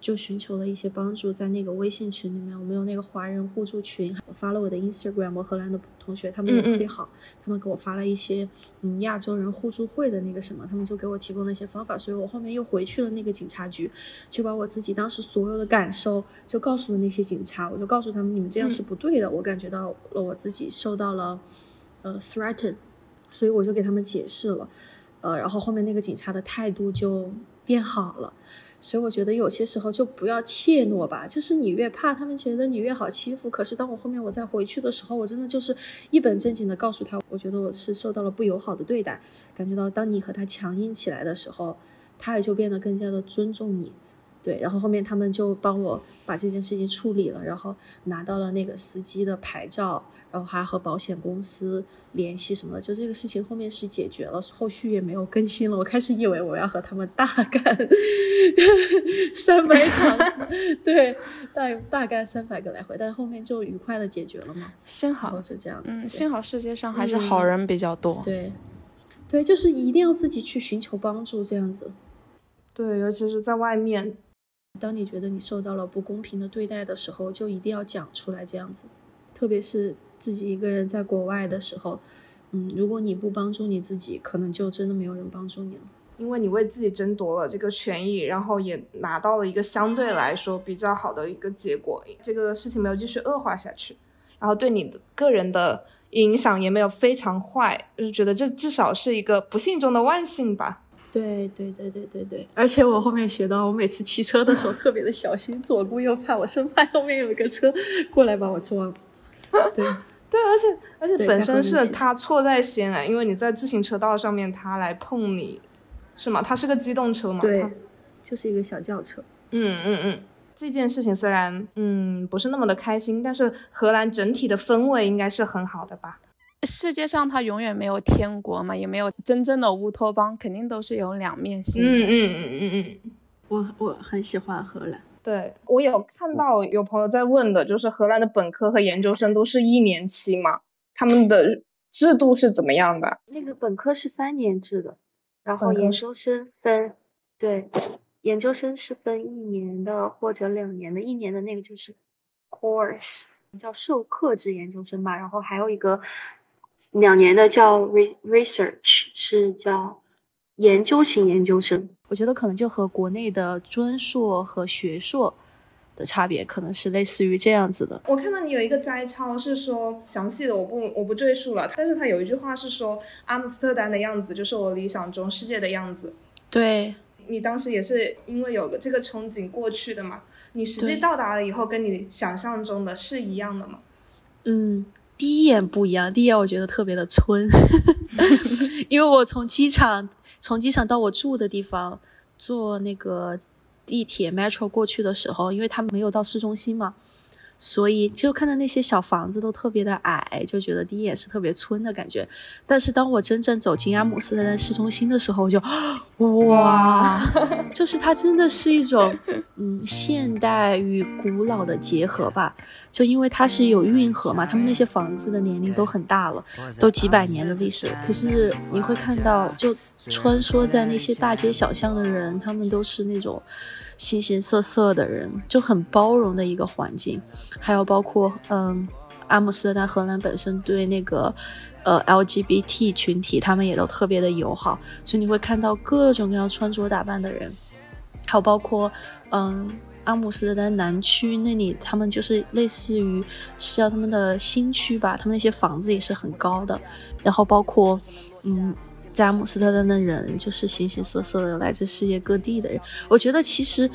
就寻求了一些帮助，在那个微信群里面，我们有那个华人互助群，我发了我的 Instagram，我荷兰的同学他们也特别好，他们给我发了一些嗯亚洲人互助会的那个什么，他们就给我提供了一些方法，所以我后面又回去了那个警察局，就把我自己当时所有的感受就告诉了那些警察，我就告诉他们你们这样是不对的，我感觉到了我自己受到了呃 threaten，所以我就给他们解释了，呃，然后后面那个警察的态度就变好了。所以我觉得有些时候就不要怯懦吧，就是你越怕他们觉得你越好欺负。可是当我后面我再回去的时候，我真的就是一本正经的告诉他，我觉得我是受到了不友好的对待，感觉到当你和他强硬起来的时候，他也就变得更加的尊重你。对，然后后面他们就帮我把这件事情处理了，然后拿到了那个司机的牌照，然后还和保险公司联系什么的，就这个事情后面是解决了，后续也没有更新了。我开始以为我要和他们大干 三百场，对，大大概三百个来回，但是后面就愉快的解决了嘛，幸好，就这样子。嗯，幸好世界上还是好人比较多。对，对，就是一定要自己去寻求帮助，这样子。对，尤其是在外面，当你觉得你受到了不公平的对待的时候，就一定要讲出来，这样子。特别是自己一个人在国外的时候，嗯，如果你不帮助你自己，可能就真的没有人帮助你了。因为你为自己争夺了这个权益，然后也拿到了一个相对来说比较好的一个结果，这个事情没有继续恶化下去，然后对你的个人的影响也没有非常坏，就是觉得这至少是一个不幸中的万幸吧。对对对对对对，而且我后面学到，我每次骑车的时候特别的小心，左顾右盼，我生怕后面有一个车过来把我撞。对 对，而且而且本身是他错在先啊，因为你在自行车道上面，他来碰你，是吗？他是个机动车嘛？对，就是一个小轿车。嗯嗯嗯，这件事情虽然嗯不是那么的开心，但是荷兰整体的氛围应该是很好的吧？世界上它永远没有天国嘛，也没有真正的乌托邦，肯定都是有两面性的。嗯嗯嗯嗯嗯。我我很喜欢荷兰。对我有看到有朋友在问的，就是荷兰的本科和研究生都是一年期嘛，他们的制度是怎么样的？那个本科是三年制的，然后研究生分，对，研究生是分一年的或者两年的，一年的那个就是 course，叫授课制研究生吧，然后还有一个两年的叫 re research，是叫研究型研究生。我觉得可能就和国内的专硕和学硕的差别，可能是类似于这样子的。我看到你有一个摘抄是说详细的，我不我不赘述了，但是他有一句话是说阿姆斯特丹的样子就是我理想中世界的样子。对，你当时也是因为有个这个憧憬过去的嘛？你实际到达了以后，跟你想象中的是一样的吗？嗯，第一眼不一样，第一眼我觉得特别的村，因为我从机场从机场到我住的地方坐那个地铁 metro 过去的时候，因为他们没有到市中心嘛，所以就看到那些小房子都特别的矮，就觉得第一眼是特别村的感觉。但是当我真正走进阿姆斯特丹市中心的时候，我就哇，就是它真的是一种嗯现代与古老的结合吧。就因为它是有运河嘛，他们那些房子的年龄都很大了，都几百年的历史。可是你会看到，就穿梭在那些大街小巷的人，他们都是那种。形形色色的人就很包容的一个环境，还有包括嗯，阿姆斯特丹荷兰本身对那个呃 LGBT 群体，他们也都特别的友好，所以你会看到各种各样穿着打扮的人，还有包括嗯阿姆斯特丹南区那里，他们就是类似于是叫他们的新区吧，他们那些房子也是很高的，然后包括嗯。在阿姆斯特丹的人就是形形色色的，来自世界各地的人。我觉得其实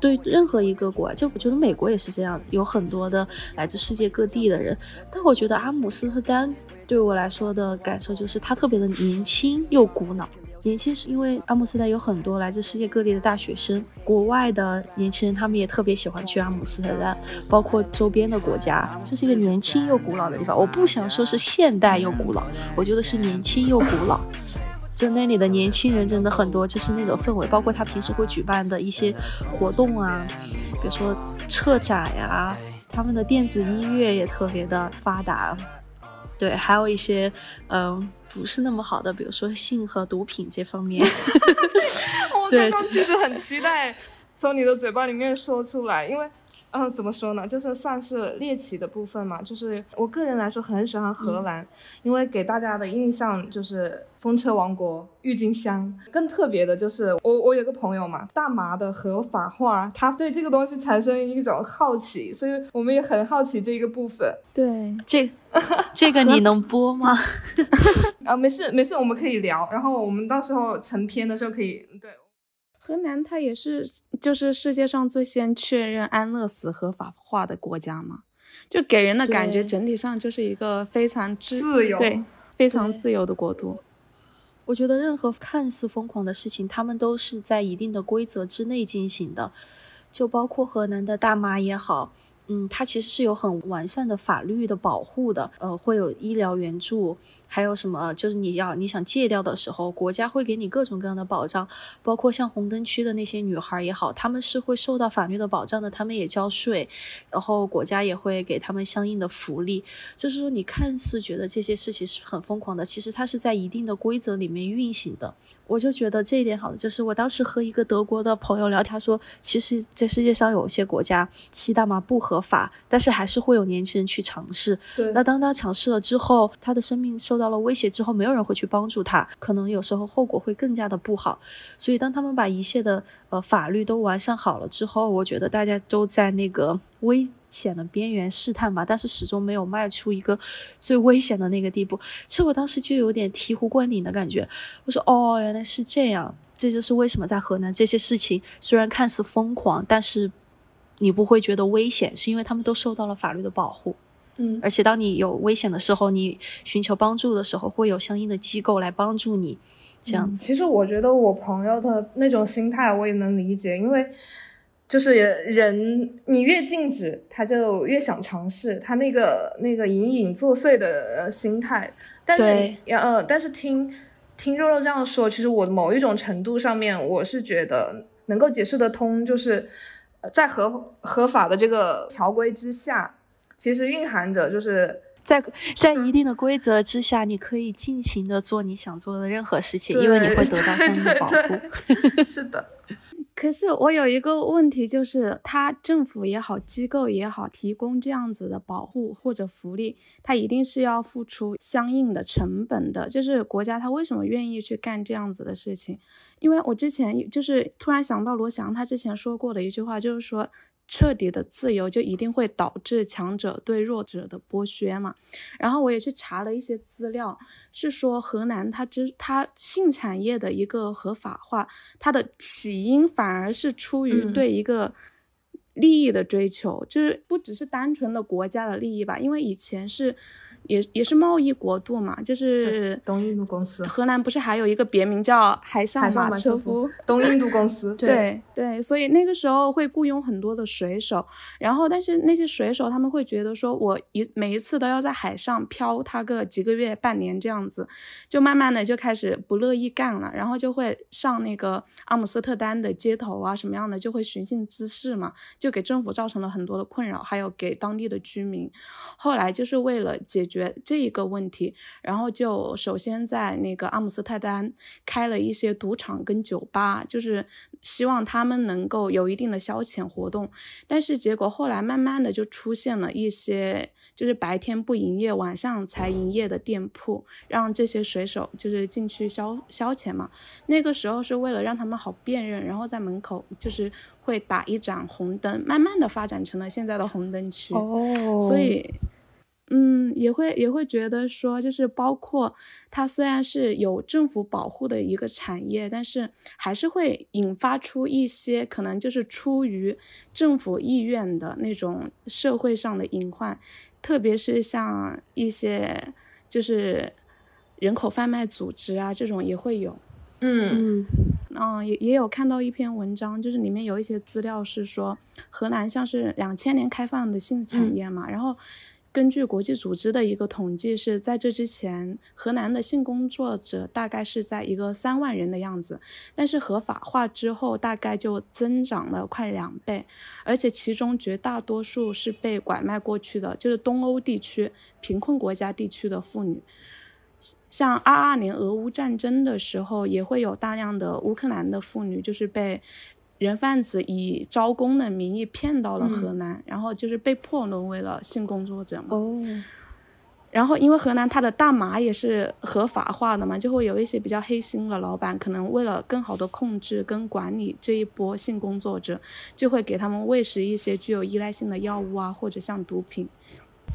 对任何一个国，就我觉得美国也是这样，有很多的来自世界各地的人。但我觉得阿姆斯特丹对我来说的感受就是它特别的年轻又古老。年轻是因为阿姆斯特丹有很多来自世界各地的大学生，国外的年轻人他们也特别喜欢去阿姆斯特丹，包括周边的国家，这是一个年轻又古老的地方。我不想说是现代又古老，我觉得是年轻又古老。就那里的年轻人真的很多，就是那种氛围，包括他平时会举办的一些活动啊，比如说策展呀，他们的电子音乐也特别的发达。对，还有一些嗯不是那么好的，比如说性和毒品这方面。我刚刚其实很期待从你的嘴巴里面说出来，因为嗯怎么说呢，就是算是猎奇的部分嘛。就是我个人来说很喜欢荷兰，因为给大家的印象就是风车王国、郁金香。更特别的就是我我有个朋友嘛，大麻的合法化，他对这个东西产生一种好奇，所以我们也很好奇这一个部分。对，这。这个你能播吗？啊，没事没事，我们可以聊。然后我们到时候成片的时候可以对。河南它也是就是世界上最先确认安乐死合法化的国家嘛，就给人的感觉整体上就是一个非常自由，对，非常自由的国度。我觉得任何看似疯狂的事情，他们都是在一定的规则之内进行的，就包括河南的大妈也好。嗯，它其实是有很完善的法律的保护的，呃，会有医疗援助，还有什么就是你要你想戒掉的时候，国家会给你各种各样的保障，包括像红灯区的那些女孩也好，她们是会受到法律的保障的，她们也交税，然后国家也会给他们相应的福利。就是说，你看似觉得这些事情是很疯狂的，其实它是在一定的规则里面运行的。我就觉得这一点好的，就是我当时和一个德国的朋友聊，他说，其实这世界上有些国家吸大麻不合法，但是还是会有年轻人去尝试。对，那当他尝试了之后，他的生命受到了威胁之后，没有人会去帮助他，可能有时候后果会更加的不好。所以当他们把一切的呃法律都完善好了之后，我觉得大家都在那个危。险的边缘试探吧，但是始终没有迈出一个最危险的那个地步。其实我当时就有点醍醐灌顶的感觉。我说：“哦，原来是这样，这就是为什么在河南这些事情虽然看似疯狂，但是你不会觉得危险，是因为他们都受到了法律的保护。嗯，而且当你有危险的时候，你寻求帮助的时候，会有相应的机构来帮助你。这样子，其实我觉得我朋友的那种心态我也能理解，因为。就是人，你越禁止，他就越想尝试，他那个那个隐隐作祟的心态。但是，呃，但是听听肉肉这样说，其实我某一种程度上面，我是觉得能够解释得通，就是在合合法的这个条规之下，其实蕴含着就是在在一定的规则之下，你可以尽情的做你想做的任何事情，因为你会得到相应的保护。是的。可是我有一个问题，就是他政府也好，机构也好，提供这样子的保护或者福利，他一定是要付出相应的成本的。就是国家他为什么愿意去干这样子的事情？因为我之前就是突然想到罗翔他之前说过的一句话，就是说。彻底的自由就一定会导致强者对弱者的剥削嘛？然后我也去查了一些资料，是说河南它之它性产业的一个合法化，它的起因反而是出于对一个利益的追求，就是不只是单纯的国家的利益吧？因为以前是也也是贸易国度嘛，就是东印度公司。荷兰不是还有一个别名叫海上马车夫？东印度公司。对对，所以那个时候会雇佣很多的水手，然后但是那些水手他们会觉得说，我一每一次都要在海上漂他个几个月、半年这样子，就慢慢的就开始不乐意干了，然后就会上那个阿姆斯特丹的街头啊什么样的，就会寻衅滋事嘛，就给政府造成了很多的困扰，还有给当地的居民。后来就是为了解决。决这一个问题，然后就首先在那个阿姆斯特丹开了一些赌场跟酒吧，就是希望他们能够有一定的消遣活动。但是结果后来慢慢的就出现了一些，就是白天不营业，晚上才营业的店铺，让这些水手就是进去消消遣嘛。那个时候是为了让他们好辨认，然后在门口就是会打一盏红灯，慢慢的发展成了现在的红灯区。哦，所以。嗯，也会也会觉得说，就是包括它虽然是有政府保护的一个产业，但是还是会引发出一些可能就是出于政府意愿的那种社会上的隐患，特别是像一些就是人口贩卖组织啊这种也会有。嗯嗯嗯，也也有看到一篇文章，就是里面有一些资料是说，河南像是两千年开放的性产业嘛，然后。根据国际组织的一个统计，是在这之前，河南的性工作者大概是在一个三万人的样子，但是合法化之后，大概就增长了快两倍，而且其中绝大多数是被拐卖过去的，就是东欧地区贫困国家地区的妇女，像二二年俄乌战争的时候，也会有大量的乌克兰的妇女就是被。人贩子以招工的名义骗到了河南，然后就是被迫沦为了性工作者嘛。哦。然后因为河南它的大麻也是合法化的嘛，就会有一些比较黑心的老板，可能为了更好的控制跟管理这一波性工作者，就会给他们喂食一些具有依赖性的药物啊，或者像毒品。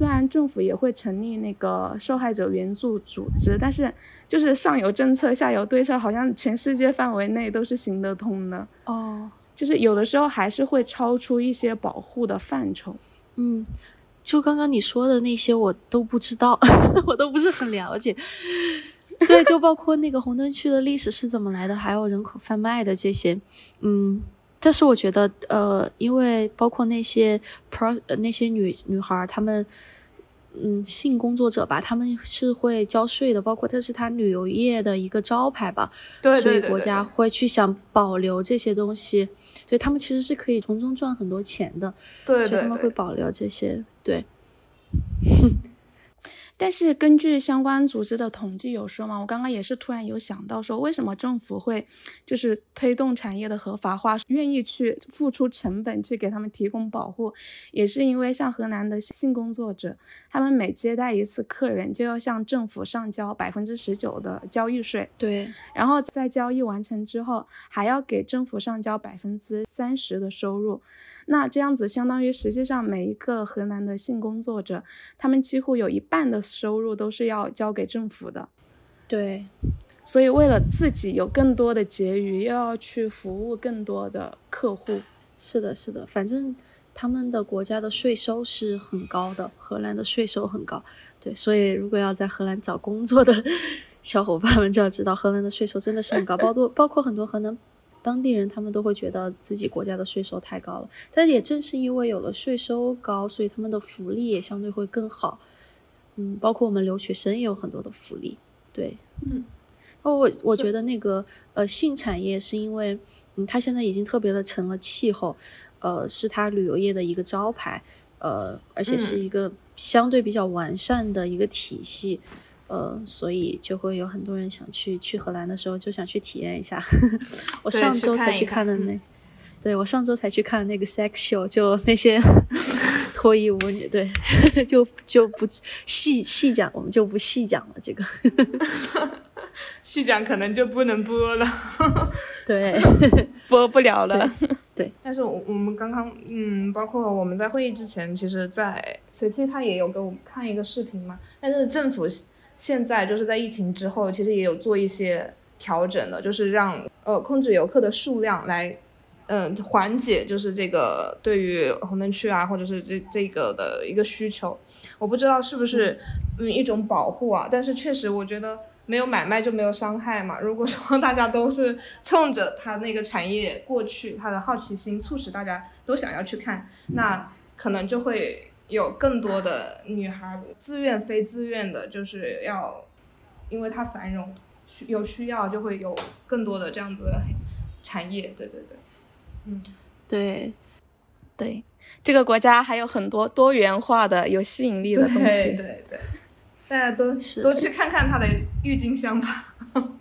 虽然政府也会成立那个受害者援助组织，但是就是上有政策，下有对策，好像全世界范围内都是行得通的哦。就是有的时候还是会超出一些保护的范畴。嗯，就刚刚你说的那些我都不知道，我都不是很了解。对，就包括那个红灯区的历史是怎么来的，还有人口贩卖的这些，嗯。这是我觉得，呃，因为包括那些 pro 那些女女孩，她们，嗯，性工作者吧，她们是会交税的，包括这是她旅游业的一个招牌吧，对所以国家会去想保留这些东西，所以他们其实是可以从中赚很多钱的，对，所以他们会保留这些，对。但是根据相关组织的统计有说嘛，我刚刚也是突然有想到说，为什么政府会就是推动产业的合法化，愿意去付出成本去给他们提供保护，也是因为像河南的性工作者，他们每接待一次客人就要向政府上交百分之十九的交易税，对，然后在交易完成之后还要给政府上交百分之三十的收入，那这样子相当于实际上每一个河南的性工作者，他们几乎有一半的。收入都是要交给政府的，对，所以为了自己有更多的结余，又要去服务更多的客户。是的，是的，反正他们的国家的税收是很高的，荷兰的税收很高。对，所以如果要在荷兰找工作的 小伙伴们就要知道，荷兰的税收真的是很高，包括包括很多荷兰当地人，他们都会觉得自己国家的税收太高了。但也正是因为有了税收高，所以他们的福利也相对会更好。嗯，包括我们留学生也有很多的福利，对，嗯，哦，我我觉得那个呃性产业是因为，嗯，它现在已经特别的成了气候，呃，是它旅游业的一个招牌，呃，而且是一个相对比较完善的一个体系，呃，所以就会有很多人想去去荷兰的时候就想去体验一下。我上周才去看的那，对我上周才去看那个 sex show，就那些。脱衣舞女，对，就就不细细讲，我们就不细讲了。这个 细讲可能就不能播了，对，播不了了。对，但是我我们刚刚，嗯，包括我们在会议之前，其实，在随期他也有给我们看一个视频嘛。但是政府现在就是在疫情之后，其实也有做一些调整的，就是让呃控制游客的数量来。嗯，缓解就是这个对于红灯区啊，或者是这这个的一个需求，我不知道是不是嗯一种保护啊。但是确实，我觉得没有买卖就没有伤害嘛。如果说大家都是冲着它那个产业过去，它的好奇心促使大家都想要去看，那可能就会有更多的女孩自愿非自愿的，就是要因为它繁荣需有需要，就会有更多的这样子的产业。对对对，嗯。对，对，这个国家还有很多多元化的、有吸引力的东西。对对对，大家都多去看看它的郁金香吧。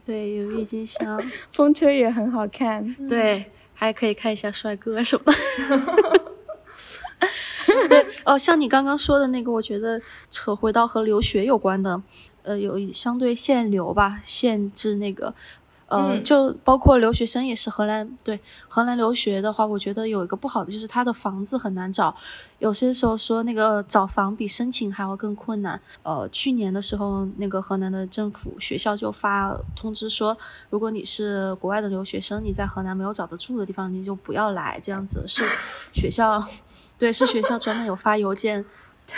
对，有郁金香，风车也很好看。对，还可以看一下帅哥什么 哦，像你刚刚说的那个，我觉得扯回到和留学有关的，呃，有相对限流吧，限制那个。呃，就包括留学生也是荷兰，对荷兰留学的话，我觉得有一个不好的就是他的房子很难找，有些时候说那个找房比申请还要更困难。呃，去年的时候，那个河南的政府学校就发通知说，如果你是国外的留学生，你在河南没有找得住的地方，你就不要来，这样子是学校，对，是学校专门有发邮件。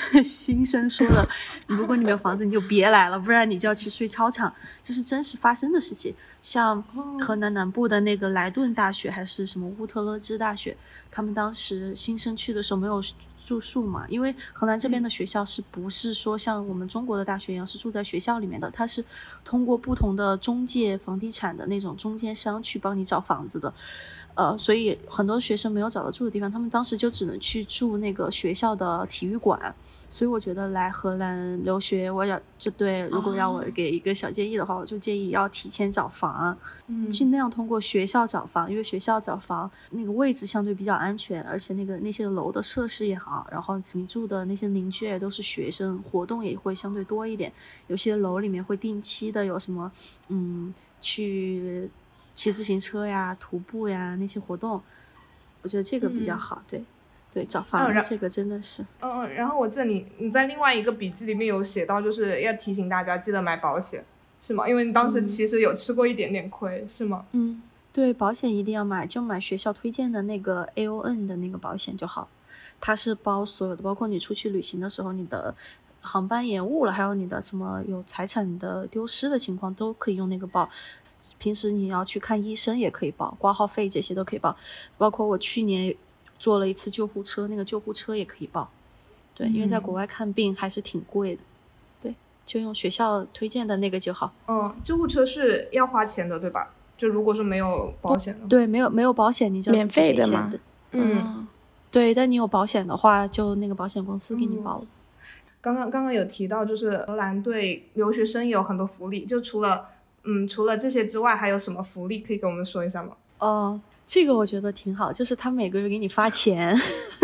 新生说的，如果你没有房子，你就别来了，不然你就要去睡操场。这是真实发生的事情。像河南南部的那个莱顿大学，还是什么乌特勒支大学，他们当时新生去的时候没有住宿嘛，因为河南这边的学校是不是说像我们中国的大学一样是住在学校里面的？它是通过不同的中介房地产的那种中间商去帮你找房子的。呃，所以很多学生没有找到住的地方，他们当时就只能去住那个学校的体育馆。所以我觉得来荷兰留学，我要就对，如果让我给一个小建议的话，我就建议要提前找房，嗯，尽量通过学校找房，因为学校找房那个位置相对比较安全，而且那个那些楼的设施也好，然后你住的那些邻居也都是学生，活动也会相对多一点。有些楼里面会定期的有什么，嗯，去。骑自行车呀、徒步呀那些活动，我觉得这个比较好。对，对，找房子这个真的是。嗯嗯，然后我记得你你在另外一个笔记里面有写到，就是要提醒大家记得买保险，是吗？因为你当时其实有吃过一点点亏，是吗？嗯，对，保险一定要买，就买学校推荐的那个 A O N 的那个保险就好，它是包所有的，包括你出去旅行的时候，你的航班延误了，还有你的什么有财产的丢失的情况，都可以用那个保。平时你要去看医生也可以报，挂号费这些都可以报，包括我去年坐了一次救护车，那个救护车也可以报。对，因为在国外看病还是挺贵的。对，就用学校推荐的那个就好。嗯，救护车是要花钱的，对吧？就如果说没有保险的，对，没有没有保险你就免费的嘛。嗯，对，但你有保险的话，就那个保险公司给你报了。刚刚刚刚有提到，就是荷兰对留学生有很多福利，就除了。嗯，除了这些之外，还有什么福利可以跟我们说一下吗？哦，这个我觉得挺好，就是他每个月给你发钱，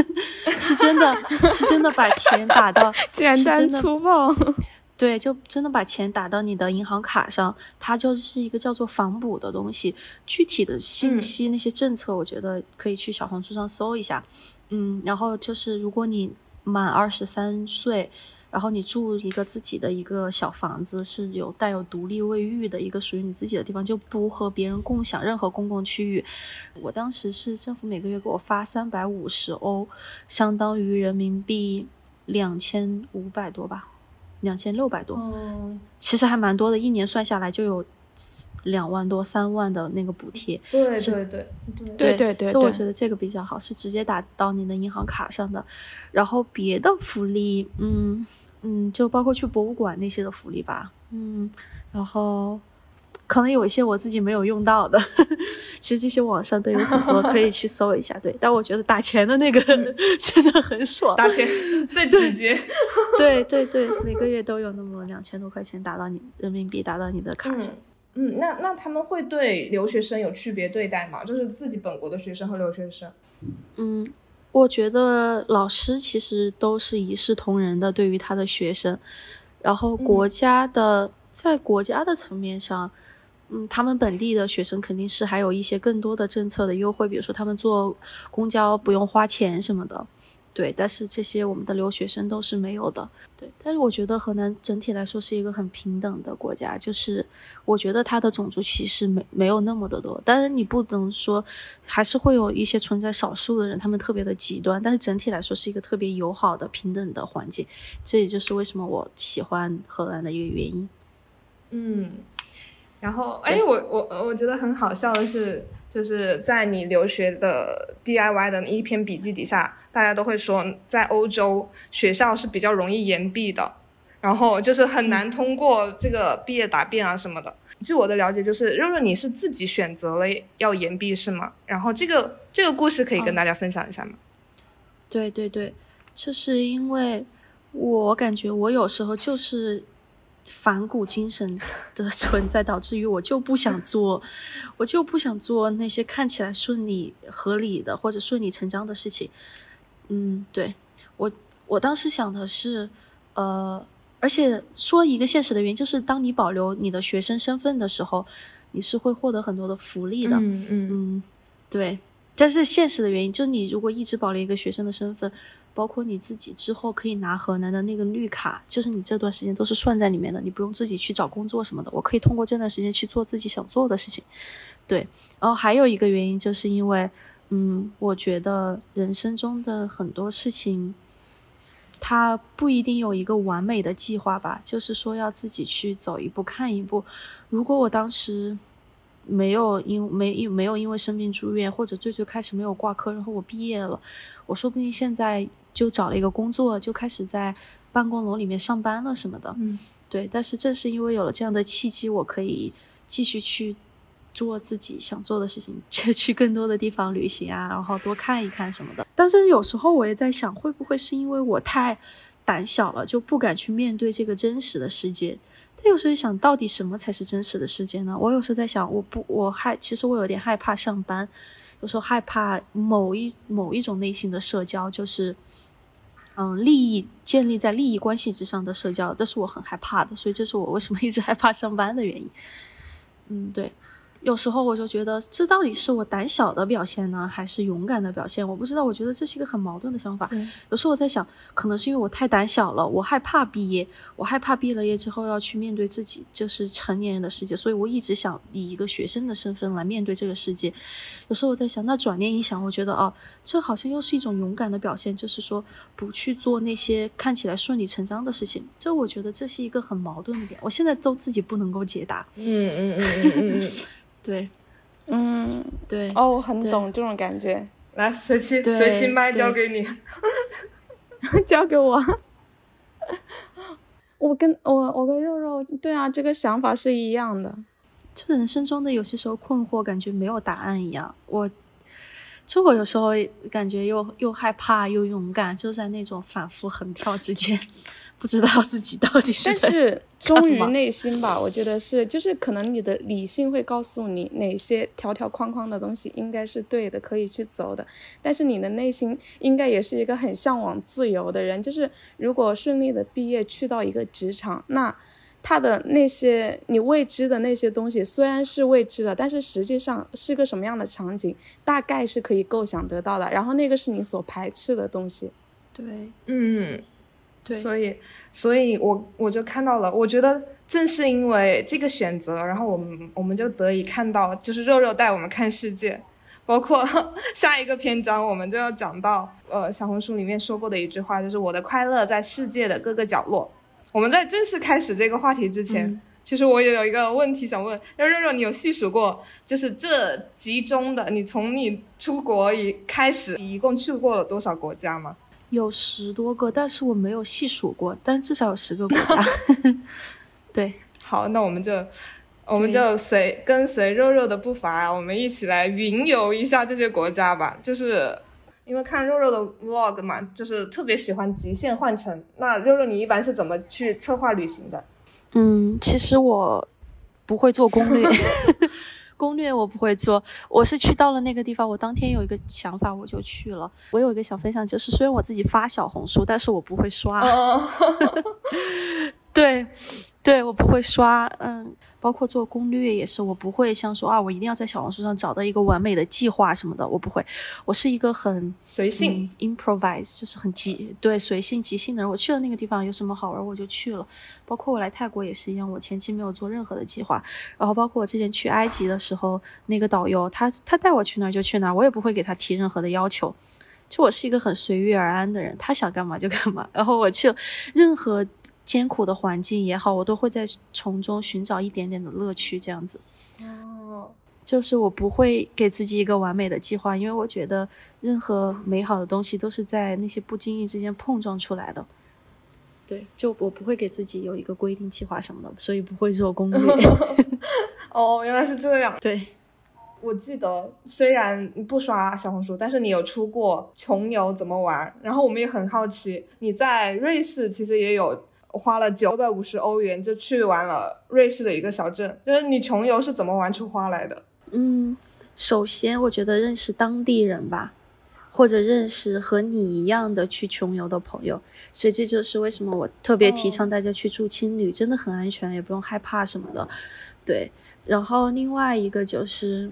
是真的，是真的把钱打到 简单粗暴，对，就真的把钱打到你的银行卡上，它就是一个叫做房补的东西。具体的信息那些政策，我觉得可以去小红书上搜一下。嗯，然后就是如果你满二十三岁。然后你住一个自己的一个小房子，是有带有独立卫浴的一个属于你自己的地方，就不和别人共享任何公共区域。我当时是政府每个月给我发三百五十欧，相当于人民币两千五百多吧，两千六百多。嗯，其实还蛮多的，一年算下来就有。两万多、三万的那个补贴，对对对对对对，就我觉得这个比较好，是直接打到您的银行卡上的。然后别的福利，嗯嗯，就包括去博物馆那些的福利吧，嗯，然后可能有一些我自己没有用到的，其实这些网上都有很多可以去搜一下。对，但我觉得打钱的那个 真的很爽，打钱最直接。对对对，每个月都有那么两千多块钱打到你人民币打到你的卡上。嗯，那那他们会对留学生有区别对待吗？就是自己本国的学生和留学生。嗯，我觉得老师其实都是一视同仁的，对于他的学生。然后国家的，在国家的层面上，嗯，他们本地的学生肯定是还有一些更多的政策的优惠，比如说他们坐公交不用花钱什么的。对，但是这些我们的留学生都是没有的。对，但是我觉得河南整体来说是一个很平等的国家，就是我觉得它的种族歧视没没有那么的多。但是你不能说，还是会有一些存在少数的人，他们特别的极端。但是整体来说是一个特别友好的、平等的环境，这也就是为什么我喜欢荷兰的一个原因。嗯。然后，哎，我我我觉得很好笑的是，就是在你留学的 DIY 的一篇笔记底下，大家都会说，在欧洲学校是比较容易延毕的，然后就是很难通过这个毕业答辩啊什么的。据我的了解，就是肉肉你是自己选择了要延毕是吗？然后这个这个故事可以跟大家分享一下吗？对对对，就是因为我感觉我有时候就是。反骨精神的存在，导致于我就不想做，我就不想做那些看起来顺理、合理的或者顺理成章的事情。嗯，对我，我当时想的是，呃，而且说一个现实的原因，就是当你保留你的学生身份的时候，你是会获得很多的福利的。嗯嗯，对。但是现实的原因，就你如果一直保留一个学生的身份。包括你自己之后可以拿河南的那个绿卡，就是你这段时间都是算在里面的，你不用自己去找工作什么的。我可以通过这段时间去做自己想做的事情，对。然后还有一个原因，就是因为，嗯，我觉得人生中的很多事情，它不一定有一个完美的计划吧，就是说要自己去走一步看一步。如果我当时没有因没因没有因为生病住院，或者最最开始没有挂科，然后我毕业了，我说不定现在。就找了一个工作，就开始在办公楼里面上班了什么的。嗯，对。但是正是因为有了这样的契机，我可以继续去做自己想做的事情，去去更多的地方旅行啊，然后多看一看什么的。但是有时候我也在想，会不会是因为我太胆小了，就不敢去面对这个真实的世界？但有时候想到底什么才是真实的世界呢？我有时候在想，我不，我害，其实我有点害怕上班，有时候害怕某一某一种类型的社交，就是。嗯，利益建立在利益关系之上的社交，这是我很害怕的，所以这是我为什么一直害怕上班的原因。嗯，对。有时候我就觉得，这到底是我胆小的表现呢，还是勇敢的表现？我不知道。我觉得这是一个很矛盾的想法。有时候我在想，可能是因为我太胆小了，我害怕毕业，我害怕毕了业之后要去面对自己就是成年人的世界，所以我一直想以一个学生的身份来面对这个世界。有时候我在想，那转念一想，我觉得哦，这好像又是一种勇敢的表现，就是说不去做那些看起来顺理成章的事情。这我觉得这是一个很矛盾的点，我现在都自己不能够解答。嗯嗯嗯嗯嗯。对，嗯，对，哦，我很懂这种感觉。来，随机随机麦交给你，交给我。我跟我我跟肉肉，对啊，这个想法是一样的。就人生中的有些时候困惑，感觉没有答案一样。我，就我有时候感觉又又害怕又勇敢，就在那种反复横跳之间。不知道自己到底是，但是忠于内心吧，我觉得是，就是可能你的理性会告诉你哪些条条框框的东西应该是对的，可以去走的，但是你的内心应该也是一个很向往自由的人，就是如果顺利的毕业去到一个职场，那他的那些你未知的那些东西虽然是未知的，但是实际上是个什么样的场景，大概是可以构想得到的，然后那个是你所排斥的东西，对，嗯。所以，所以我我就看到了。我觉得正是因为这个选择，然后我们我们就得以看到，就是肉肉带我们看世界。包括 下一个篇章，我们就要讲到，呃，小红书里面说过的一句话，就是我的快乐在世界的各个角落。我们在正式开始这个话题之前，其实我也有一个问题想问，肉肉，你有细数过，就是这集中的，你从你出国一开始，一共去过了多少国家吗？有十多个，但是我没有细数过，但至少有十个国家。对，好，那我们就我们就随跟随肉肉的步伐，我们一起来云游一下这些国家吧。就是因为看肉肉的 vlog 嘛，就是特别喜欢极限换乘。那肉肉，你一般是怎么去策划旅行的？嗯，其实我不会做攻略。攻略我不会做，我是去到了那个地方，我当天有一个想法，我就去了。我有一个小分享，就是虽然我自己发小红书，但是我不会刷。对。对我不会刷，嗯，包括做攻略也是，我不会像说啊，我一定要在小红书上找到一个完美的计划什么的，我不会，我是一个很随性、嗯、improvise，就是很即对随性即兴的人。我去了那个地方有什么好玩我就去了，包括我来泰国也是一样，我前期没有做任何的计划，然后包括我之前去埃及的时候，那个导游他他带我去哪儿就去哪儿，我也不会给他提任何的要求。就我是一个很随遇而安的人，他想干嘛就干嘛。然后我去任何艰苦的环境也好，我都会在从中寻找一点点的乐趣，这样子。哦，就是我不会给自己一个完美的计划，因为我觉得任何美好的东西都是在那些不经意之间碰撞出来的。对，就我不会给自己有一个规定计划什么的，所以不会做攻略。哦，原来是这样。对。我记得虽然不刷小红书，但是你有出过穷游怎么玩？然后我们也很好奇，你在瑞士其实也有花了九百五十欧元就去玩了瑞士的一个小镇，就是你穷游是怎么玩出花来的？嗯，首先我觉得认识当地人吧，或者认识和你一样的去穷游的朋友，所以这就是为什么我特别提倡大家去住青旅，真的很安全，也不用害怕什么的，对。然后另外一个就是，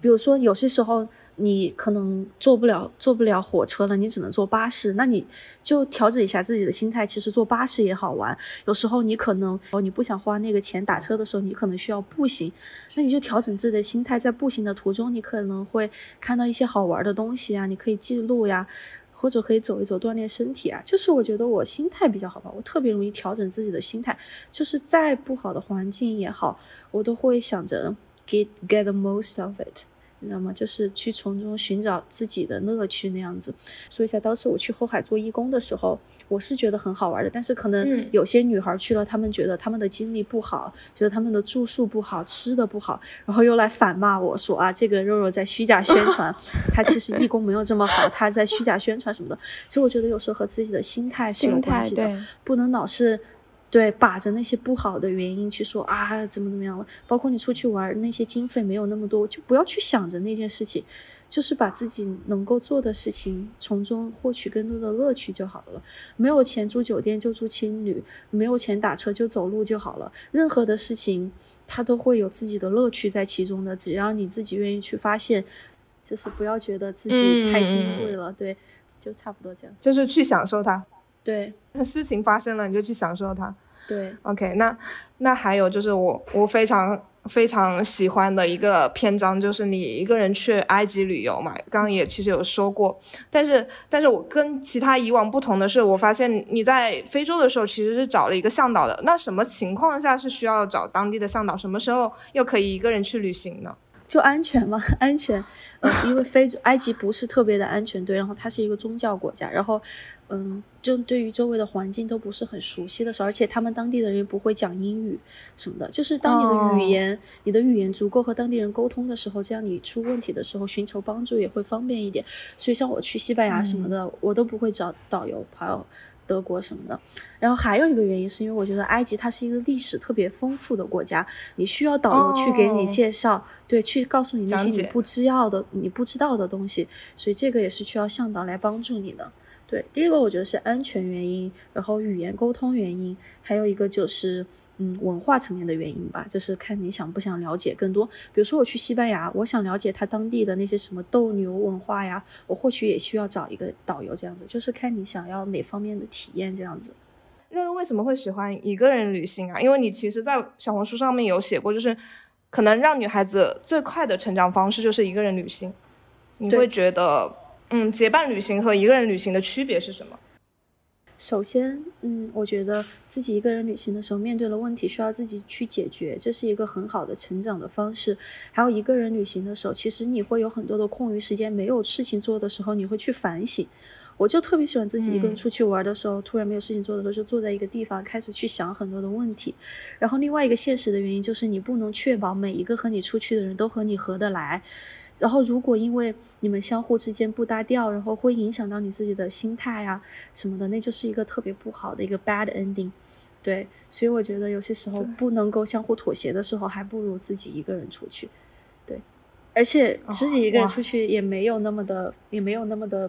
比如说有些时候你可能坐不了坐不了火车了，你只能坐巴士，那你就调整一下自己的心态。其实坐巴士也好玩，有时候你可能哦你不想花那个钱打车的时候，你可能需要步行，那你就调整自己的心态，在步行的途中，你可能会看到一些好玩的东西啊，你可以记录呀。或者可以走一走，锻炼身体啊。就是我觉得我心态比较好吧，我特别容易调整自己的心态。就是再不好的环境也好，我都会想着 get get the most of it，你知道吗？就是去从中寻找自己的乐趣那样子。说一下，当时我去后海做义工的时候，我是觉得很好玩的。但是可能有些女孩去了，她们觉得她们的经历不好，觉得她们的住宿不好，吃的不好，然后又来反骂我说啊，这个肉肉在虚假宣 传，她其实义工没有这么好，她在虚假宣传什么的。其实我觉得有时候和自己的心态是有关系的，不能老是。对，把着那些不好的原因去说啊，怎么怎么样了？包括你出去玩，那些经费没有那么多，就不要去想着那件事情，就是把自己能够做的事情，从中获取更多的乐趣就好了。没有钱住酒店就住青旅，没有钱打车就走路就好了。任何的事情，它都会有自己的乐趣在其中的，只要你自己愿意去发现，就是不要觉得自己太金贵了。嗯、对，就差不多这样，就是去享受它。对，事情发生了，你就去享受它。对，OK，那那还有就是我我非常非常喜欢的一个篇章，就是你一个人去埃及旅游嘛，刚刚也其实有说过，但是但是我跟其他以往不同的是，我发现你在非洲的时候其实是找了一个向导的，那什么情况下是需要找当地的向导？什么时候又可以一个人去旅行呢？就安全嘛，安全，呃，因为非洲埃及不是特别的安全，对，然后它是一个宗教国家，然后，嗯，就对于周围的环境都不是很熟悉的时候，而且他们当地的人不会讲英语什么的，就是当你的语言，哦、你的语言足够和当地人沟通的时候，这样你出问题的时候寻求帮助也会方便一点。所以像我去西班牙什么的，嗯、我都不会找导游跑。德国什么的，然后还有一个原因是因为我觉得埃及它是一个历史特别丰富的国家，你需要导游去给你介绍，哦、对，去告诉你那些你不知道的、你不知道的东西，所以这个也是需要向导来帮助你的。对，第一个我觉得是安全原因，然后语言沟通原因，还有一个就是嗯文化层面的原因吧，就是看你想不想了解更多。比如说我去西班牙，我想了解他当地的那些什么斗牛文化呀，我或许也需要找一个导游这样子，就是看你想要哪方面的体验这样子。肉肉为什么会喜欢一个人旅行啊？因为你其实，在小红书上面有写过，就是可能让女孩子最快的成长方式就是一个人旅行。你会觉得？嗯，结伴旅行和一个人旅行的区别是什么？首先，嗯，我觉得自己一个人旅行的时候，面对了问题需要自己去解决，这是一个很好的成长的方式。还有一个人旅行的时候，其实你会有很多的空余时间，没有事情做的时候，你会去反省。我就特别喜欢自己一个人出去玩的时候，突然没有事情做的时候，就坐在一个地方开始去想很多的问题。然后另外一个现实的原因就是，你不能确保每一个和你出去的人都和你合得来。然后，如果因为你们相互之间不搭调，然后会影响到你自己的心态啊什么的，那就是一个特别不好的一个 bad ending。对，所以我觉得有些时候不能够相互妥协的时候，还不如自己一个人出去。对，而且自己一个人出去也没有那么的，也没有那么的，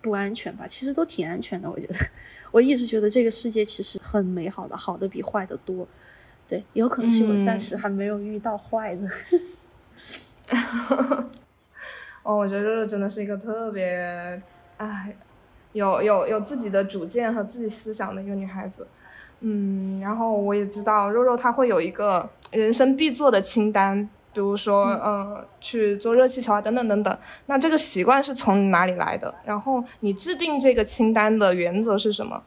不安全吧，其实都挺安全的。我觉得，我一直觉得这个世界其实很美好的，好的比坏的多。对，有可能是我暂时还没有遇到坏的。哦，我觉得肉肉真的是一个特别，哎，有有有自己的主见和自己思想的一个女孩子。嗯，然后我也知道肉肉她会有一个人生必做的清单，比如说，呃，去做热气球啊，等等等等。那这个习惯是从哪里来的？然后你制定这个清单的原则是什么？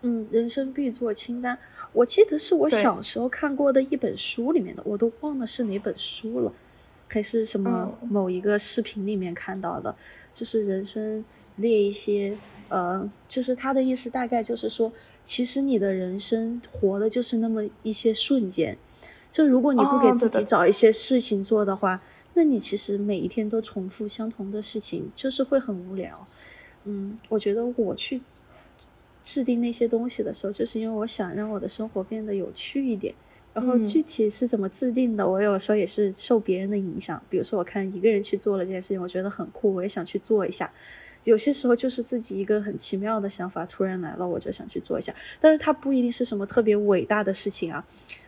嗯，人生必做清单，我记得是我小时候看过的一本书里面的，我都忘了是哪本书了。还是什么某一个视频里面看到的，就是人生列一些，呃，就是他的意思大概就是说，其实你的人生活的就是那么一些瞬间，就如果你不给自己找一些事情做的话，那你其实每一天都重复相同的事情，就是会很无聊。嗯，我觉得我去制定那些东西的时候，就是因为我想让我的生活变得有趣一点。然后具体是怎么制定的，我有时候也是受别人的影响。比如说，我看一个人去做了这件事情，我觉得很酷，我也想去做一下。有些时候就是自己一个很奇妙的想法突然来了，我就想去做一下。但是它不一定是什么特别伟大的事情啊，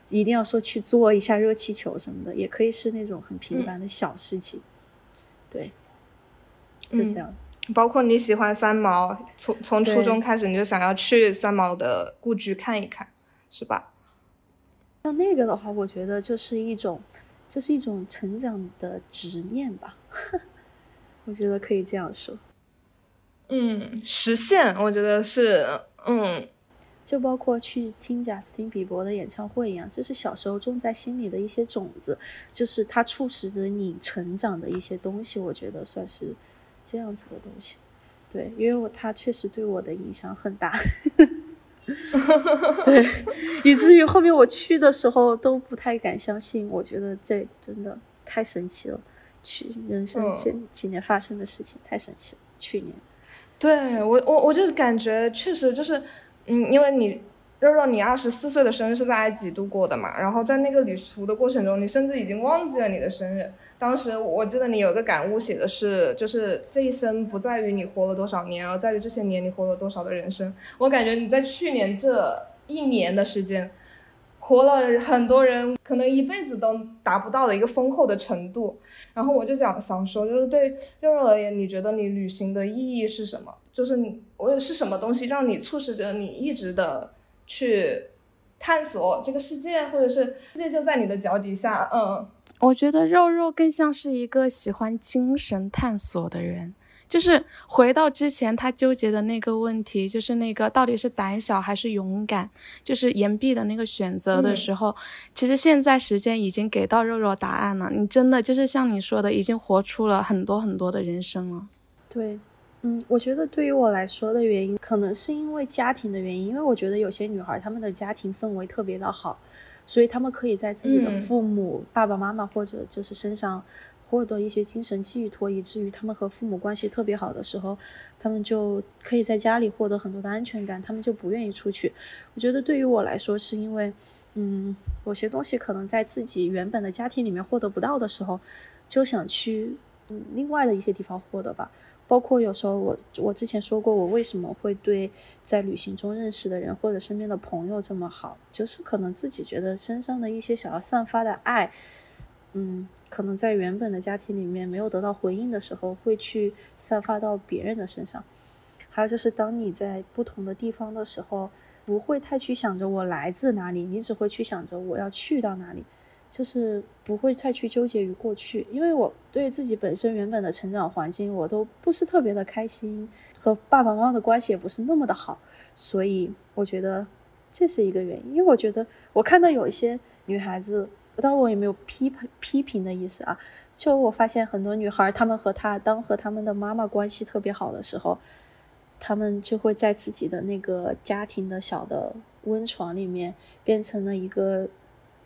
一定要说去做一下热气球什么的，也可以是那种很平凡的小事情。对，就这样。包括你喜欢三毛，从从初中开始你就想要去三毛的故居看一看，是吧？像那个的话，我觉得就是一种，就是一种成长的执念吧。我觉得可以这样说。嗯，实现，我觉得是，嗯，就包括去听贾斯汀比伯的演唱会一样，就是小时候种在心里的一些种子，就是它促使着你成长的一些东西。我觉得算是这样子的东西。对，因为我他确实对我的影响很大。对，以至于后面我去的时候都不太敢相信。我觉得这真的太神奇了，去人生这几年发生的事情太神奇了。去年，对我我我就感觉确实就是，嗯，因为你肉肉，你二十四岁的生日是在埃及度过的嘛，然后在那个旅途的过程中，你甚至已经忘记了你的生日。当时我记得你有一个感悟，写的是，就是这一生不在于你活了多少年，而在于这些年你活了多少的人生。我感觉你在去年这一年的时间，活了很多人可能一辈子都达不到的一个丰厚的程度。然后我就想想说，就是对肉肉而言，你觉得你旅行的意义是什么？就是你我是什么东西让你促使着你一直的去探索这个世界，或者是世界就在你的脚底下？嗯。我觉得肉肉更像是一个喜欢精神探索的人，就是回到之前他纠结的那个问题，就是那个到底是胆小还是勇敢，就是岩壁的那个选择的时候，其实现在时间已经给到肉肉答案了。你真的就是像你说的，已经活出了很多很多的人生了。对，嗯，我觉得对于我来说的原因，可能是因为家庭的原因，因为我觉得有些女孩她们的家庭氛围特别的好。所以她们可以在自己的父母、爸爸妈妈或者就是身上获得一些精神寄托，以至于他们和父母关系特别好的时候，他们就可以在家里获得很多的安全感，他们就不愿意出去。我觉得对于我来说，是因为，嗯，有些东西可能在自己原本的家庭里面获得不到的时候，就想去嗯另外的一些地方获得吧。包括有时候我我之前说过，我为什么会对在旅行中认识的人或者身边的朋友这么好，就是可能自己觉得身上的一些想要散发的爱，嗯，可能在原本的家庭里面没有得到回应的时候，会去散发到别人的身上。还有就是当你在不同的地方的时候，不会太去想着我来自哪里，你只会去想着我要去到哪里。就是不会太去纠结于过去，因为我对自己本身原本的成长环境我都不是特别的开心，和爸爸妈妈的关系也不是那么的好，所以我觉得这是一个原因。因为我觉得我看到有一些女孩子，当然我也没有批批评的意思啊，就我发现很多女孩，她们和她当和她们的妈妈关系特别好的时候，她们就会在自己的那个家庭的小的温床里面变成了一个。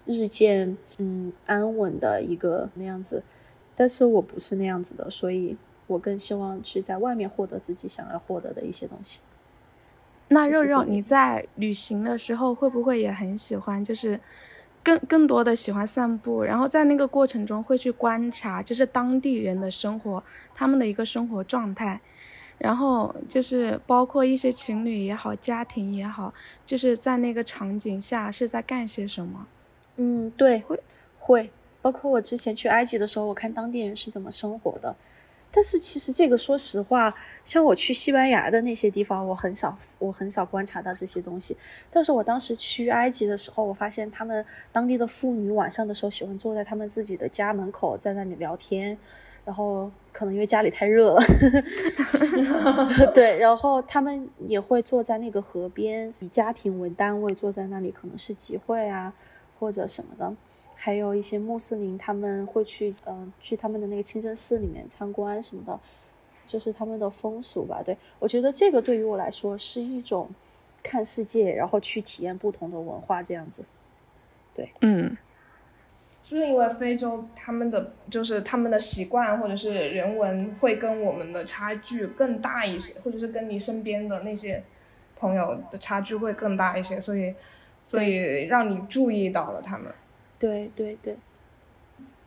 日渐嗯安稳的一个那样子，但是我不是那样子的，所以我更希望去在外面获得自己想要获得的一些东西。那肉肉，你在旅行的时候会不会也很喜欢，就是更更多的喜欢散步，然后在那个过程中会去观察，就是当地人的生活，他们的一个生活状态。然后就是包括一些情侣也好，家庭也好，就是在那个场景下是在干些什么？嗯，对，会会，包括我之前去埃及的时候，我看当地人是怎么生活的。但是其实这个，说实话，像我去西班牙的那些地方，我很少，我很少观察到这些东西。但是我当时去埃及的时候，我发现他们当地的妇女晚上的时候喜欢坐在他们自己的家门口，在那里聊天。然后可能因为家里太热了，对，然后他们也会坐在那个河边，以家庭为单位坐在那里，可能是集会啊或者什么的。还有一些穆斯林，他们会去，嗯，去他们的那个清真寺里面参观什么的，就是他们的风俗吧。对我觉得这个对于我来说是一种看世界，然后去体验不同的文化这样子。对，嗯，是不是因为非洲他们的就是他们的习惯或者是人文会跟我们的差距更大一些，或者是跟你身边的那些朋友的差距会更大一些，所以所以让你注意到了他们。对对对，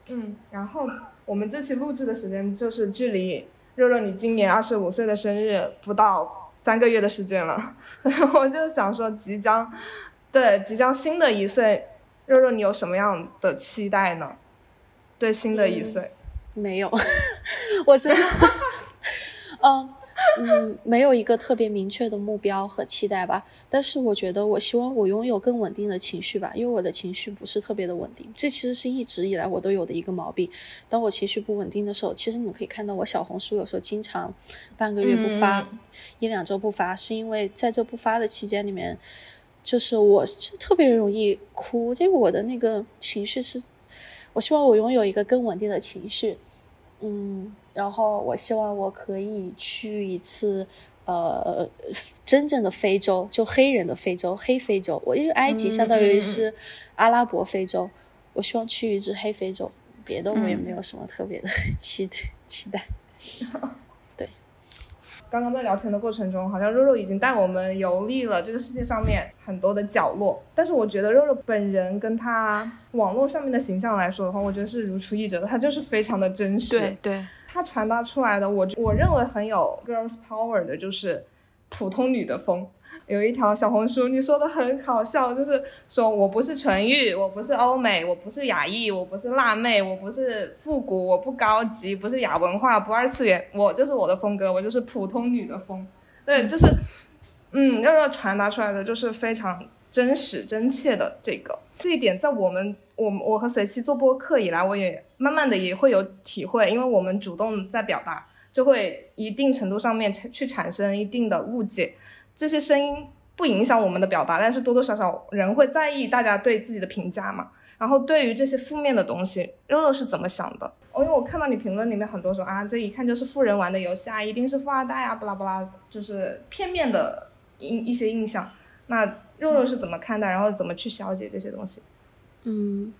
嗯，然后我们这期录制的时间就是距离肉肉你今年二十五岁的生日不到三个月的时间了，我就想说即将，对即将新的一岁，肉肉你有什么样的期待呢？对新的一岁，没有，我真的，嗯。嗯，没有一个特别明确的目标和期待吧。但是我觉得，我希望我拥有更稳定的情绪吧，因为我的情绪不是特别的稳定。这其实是一直以来我都有的一个毛病。当我情绪不稳定的时候，其实你们可以看到我小红书有时候经常半个月不发，一两周不发，是因为在这不发的期间里面，就是我特别容易哭，因为我的那个情绪是，我希望我拥有一个更稳定的情绪。嗯。然后我希望我可以去一次，呃，真正的非洲，就黑人的非洲，黑非洲。我因为埃及相当于是阿拉伯非洲，我希望去一次黑非洲。别的我也没有什么特别的期 待期待。对刚刚在聊天的过程中，好像肉肉已经带我们游历了这个世界上面很多的角落。但是我觉得肉肉本人跟他网络上面的形象来说的话，我觉得是如出一辙的。他就是非常的真实。对对。他传达出来的，我我认为很有 girls power 的，就是普通女的风。有一条小红书，你说的很好笑，就是说我不是纯欲，我不是欧美，我不是亚裔，我不是辣妹，我不是复古，我不高级，不是亚文化，不二次元，我就是我的风格，我就是普通女的风。对，就是，嗯，要要传达出来的就是非常真实真切的这个这一点，在我们。我我和随七做播客以来，我也慢慢的也会有体会，因为我们主动在表达，就会一定程度上面去产生一定的误解。这些声音不影响我们的表达，但是多多少少人会在意大家对自己的评价嘛。然后对于这些负面的东西，肉肉是怎么想的？哦，因为我看到你评论里面很多说啊，这一看就是富人玩的游戏啊，一定是富二代啊，巴拉巴拉，就是片面的印一些印象。那肉肉是怎么看待，然后怎么去消解这些东西？嗯，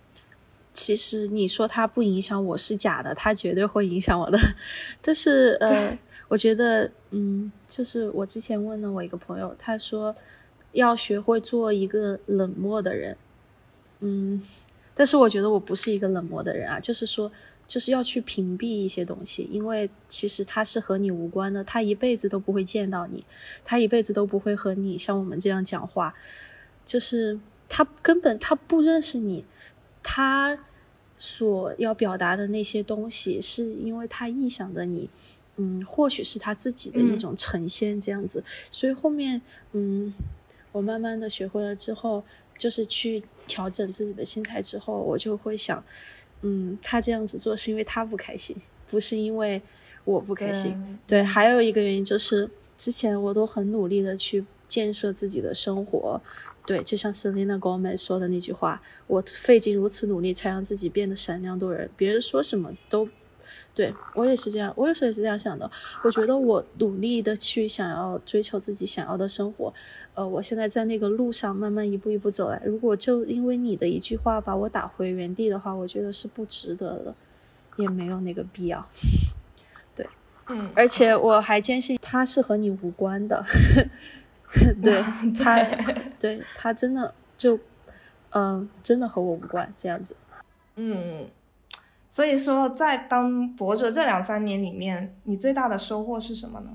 其实你说它不影响我是假的，它绝对会影响我的。但是呃，我觉得嗯，就是我之前问了我一个朋友，他说要学会做一个冷漠的人。嗯，但是我觉得我不是一个冷漠的人啊，就是说就是要去屏蔽一些东西，因为其实他是和你无关的，他一辈子都不会见到你，他一辈子都不会和你像我们这样讲话，就是。他根本他不认识你，他所要表达的那些东西，是因为他臆想的你，嗯，或许是他自己的一种呈现这样子。所以后面，嗯，我慢慢的学会了之后，就是去调整自己的心态之后，我就会想，嗯，他这样子做是因为他不开心，不是因为我不开心。对，还有一个原因就是，之前我都很努力的去建设自己的生活。对，就像 Selena Gomez 说的那句话：“我费尽如此努力，才让自己变得闪亮动人。别人说什么都，对我也是这样，我有时候也是这样想的。我觉得我努力的去想要追求自己想要的生活，呃，我现在在那个路上慢慢一步一步走来。如果就因为你的一句话把我打回原地的话，我觉得是不值得的，也没有那个必要。对，嗯，而且我还坚信他是和你无关的。”对他，对他真的就，嗯，真的和我无关这样子。嗯，所以说在当博主这两三年里面，你最大的收获是什么呢？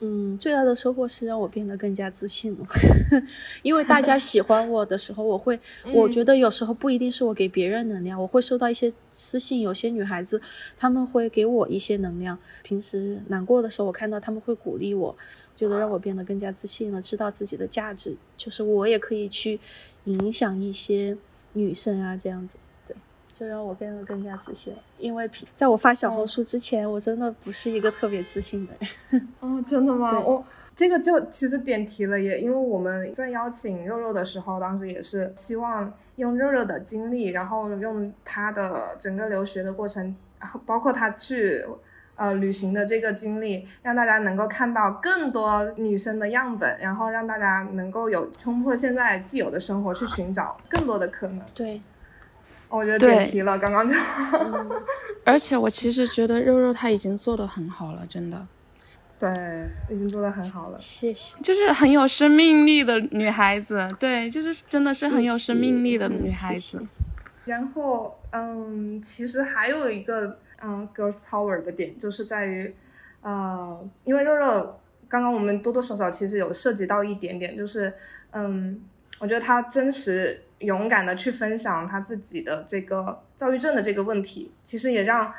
嗯，最大的收获是让我变得更加自信了，因为大家喜欢我的时候，我会，我觉得有时候不一定是我给别人能量，我会收到一些私信，有些女孩子她们会给我一些能量。平时难过的时候，我看到他们会鼓励我，觉得让我变得更加自信了，知道自己的价值，就是我也可以去影响一些女生啊，这样子。就让我变得更加自信了，因为在我发小红书之前，我真的不是一个特别自信的人。哦，真的吗？我这个就其实点题了，也因为我们在邀请肉肉的时候，当时也是希望用肉肉的经历，然后用他的整个留学的过程，包括他去呃旅行的这个经历，让大家能够看到更多女生的样本，然后让大家能够有冲破现在既有的生活，去寻找更多的可能。对。我觉得点题了，刚刚就。而且我其实觉得肉肉他已经做的很好了，真的。对，已经做的很好了，谢谢。就是很有生命力的女孩子，对，就是真的是很有生命力的女孩子。然后，嗯，其实还有一个，嗯，girls power 的点，就是在于，呃，因为肉肉刚刚我们多多少少其实有涉及到一点点，就是，嗯，我觉得她真实。勇敢的去分享他自己的这个躁郁症的这个问题，其实也让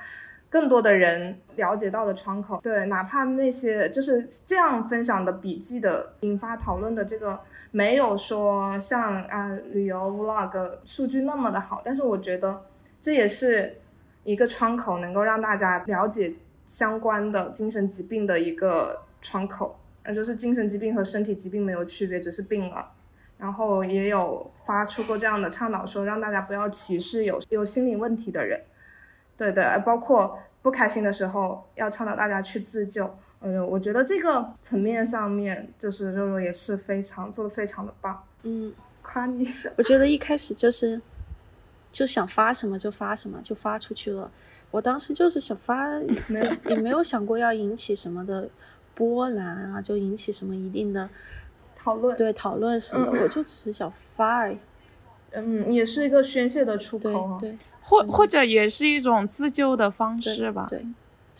更多的人了解到了窗口。对，哪怕那些就是这样分享的笔记的引发讨论的这个，没有说像啊旅游 vlog 数据那么的好，但是我觉得这也是一个窗口，能够让大家了解相关的精神疾病的一个窗口。那就是精神疾病和身体疾病没有区别，只是病了。然后也有发出过这样的倡导，说让大家不要歧视有有心理问题的人，对对，包括不开心的时候要倡导大家去自救。嗯，我觉得这个层面上面，就是肉肉也是非常做的非常的棒。嗯，夸你。我觉得一开始就是就想发什么就发什么，就发出去了。我当时就是想发，没有也没有想过要引起什么的波澜啊，就引起什么一定的。讨论。对讨论什么，我就只是想发而已。嗯，也是一个宣泄的出口，对，或或者也是一种自救的方式吧。对，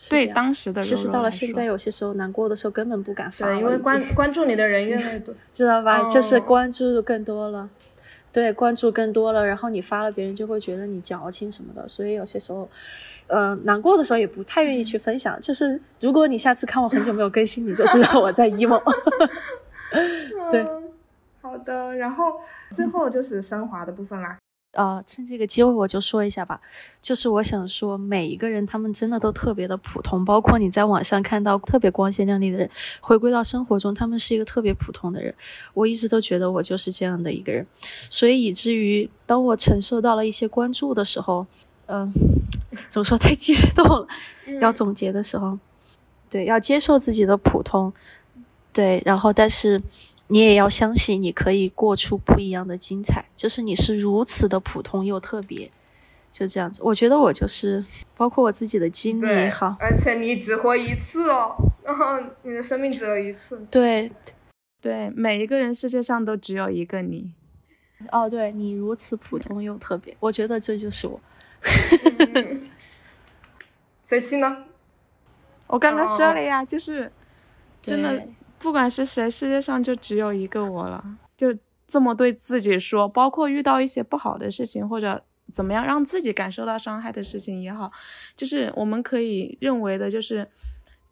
对当时的其实到了现在，有些时候难过的时候根本不敢发，对，因为关关注你的人越来越多，知道吧？就是关注更多了，对，关注更多了，然后你发了，别人就会觉得你矫情什么的，所以有些时候，呃，难过的时候也不太愿意去分享。就是如果你下次看我很久没有更新，你就知道我在 emo。对，好的，然后最后就是升华的部分啦。啊，趁这个机会我就说一下吧，就是我想说，每一个人他们真的都特别的普通，包括你在网上看到特别光鲜亮丽的人，回归到生活中，他们是一个特别普通的人。我一直都觉得我就是这样的一个人，所以以至于当我承受到了一些关注的时候，嗯，怎么说太激动了？要总结的时候，对，要接受自己的普通。对，然后但是你也要相信，你可以过出不一样的精彩。就是你是如此的普通又特别，就这样子。我觉得我就是，包括我自己的经历也好，而且你只活一次哦，然后你的生命只有一次。对，对，每一个人世界上都只有一个你。哦，对你如此普通又特别，我觉得这就是我。谁气呢？我刚刚说了呀，就是真的。不管是谁，世界上就只有一个我了，就这么对自己说。包括遇到一些不好的事情，或者怎么样让自己感受到伤害的事情也好，就是我们可以认为的，就是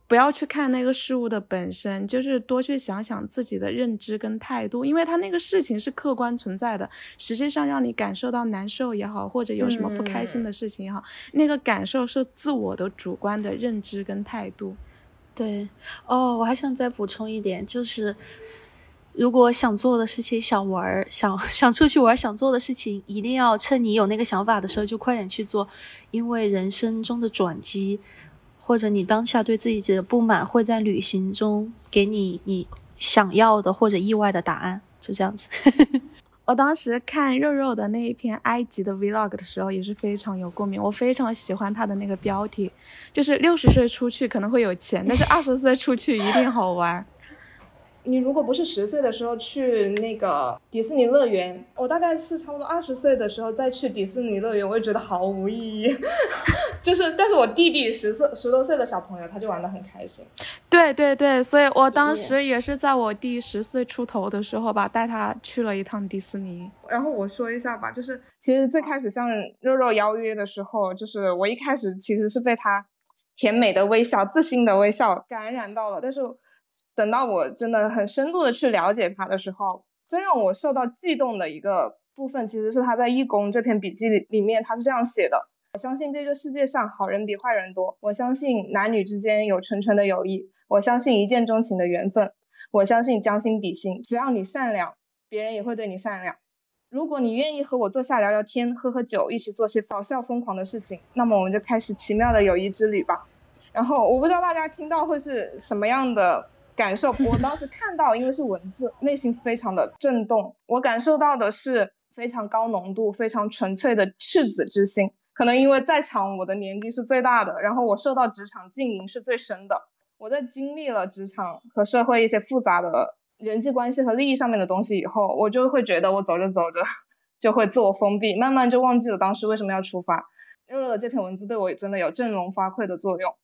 不要去看那个事物的本身，就是多去想想自己的认知跟态度，因为他那个事情是客观存在的。实际上让你感受到难受也好，或者有什么不开心的事情也好，那个感受是自我的主观的认知跟态度。对，哦，我还想再补充一点，就是如果想做的事情、想玩、想 想出去玩、想做的事情，一定要趁你有那个想法的时候就快点去做，因为人生中的转机，或者你当下对自己的不满，会在旅行中给你你想要的或者意外的答案，就这样子。我当时看肉肉的那一篇埃及的 vlog 的时候，也是非常有共鸣。我非常喜欢他的那个标题，就是六十岁出去可能会有钱，但是二十岁出去一定好玩。你如果不是十岁的时候去那个迪士尼乐园，我大概是差不多二十岁的时候再去迪士尼乐园，我也觉得毫无意义。就是，但是我弟弟十岁十多岁的小朋友，他就玩的很开心。对对对，所以我当时也是在我弟十岁出头的时候吧，带他去了一趟迪士尼。然后我说一下吧，就是其实最开始向肉肉邀约的时候，就是我一开始其实是被他甜美的微笑、自信的微笑感染到了。但是等到我真的很深度的去了解他的时候，最让我受到悸动的一个部分，其实是他在《义工》这篇笔记里里面，他是这样写的。我相信这个世界上好人比坏人多。我相信男女之间有纯纯的友谊。我相信一见钟情的缘分。我相信将心比心，只要你善良，别人也会对你善良。如果你愿意和我坐下聊聊天，喝喝酒，一起做些搞笑疯狂的事情，那么我们就开始奇妙的友谊之旅吧。然后我不知道大家听到会是什么样的感受。我当时看到，因为是文字，内心非常的震动。我感受到的是非常高浓度、非常纯粹的赤子之心。可能因为在场我的年纪是最大的，然后我受到职场经营是最深的。我在经历了职场和社会一些复杂的人际关系和利益上面的东西以后，我就会觉得我走着走着就会自我封闭，慢慢就忘记了当时为什么要出发。肉肉的这篇文字对我真的有振聋发聩的作用。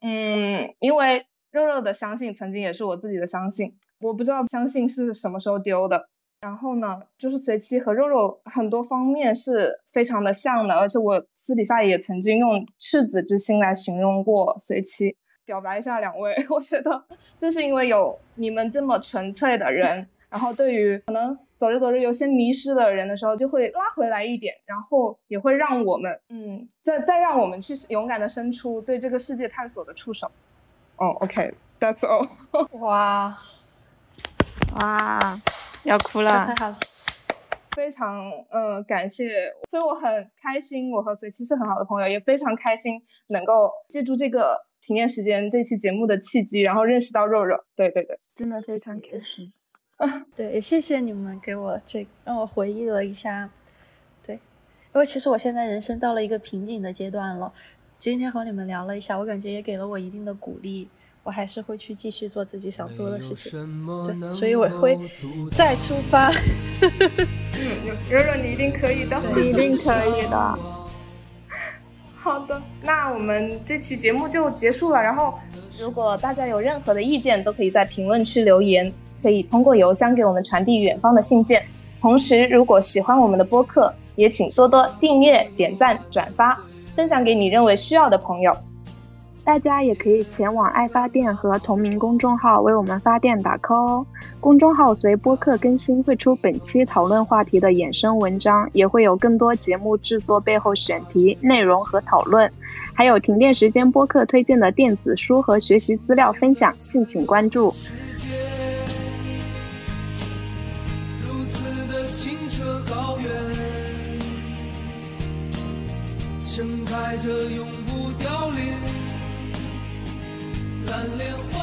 嗯，因为肉肉的相信曾经也是我自己的相信，我不知道相信是什么时候丢的。然后呢，就是随七和肉肉很多方面是非常的像的，而且我私底下也曾经用赤子之心来形容过随七。表白一下两位，我觉得就是因为有你们这么纯粹的人，然后对于可能走着走着有些迷失的人的时候，就会拉回来一点，然后也会让我们，嗯，再再让我们去勇敢的伸出对这个世界探索的触手。哦，OK，That's all。哇，哇。要哭了，太好了，非常嗯感谢，所以我很开心，我和随七是很好的朋友，也非常开心能够借助这个停电时间这期节目的契机，然后认识到肉肉，对对对，真的非常开心，对，也谢谢你们给我这让我回忆了一下，对，因为其实我现在人生到了一个瓶颈的阶段了，今天和你们聊了一下，我感觉也给了我一定的鼓励。我还是会去继续做自己想做的事情，对，所以我会再出发。嗯，柔柔你一定可以的，一定可以的。好的，那我们这期节目就结束了。然后，如果大家有任何的意见，都可以在评论区留言，可以通过邮箱给我们传递远方的信件。同时，如果喜欢我们的播客，也请多多订阅、点赞、转发，分享给你认为需要的朋友。大家也可以前往爱发电和同名公众号为我们发电打 call 哦。公众号随播客更新会出本期讨论话题的衍生文章，也会有更多节目制作背后选题内容和讨论，还有停电时间播客推荐的电子书和学习资料分享，敬请关注。盛开着永不凋零蓝莲花。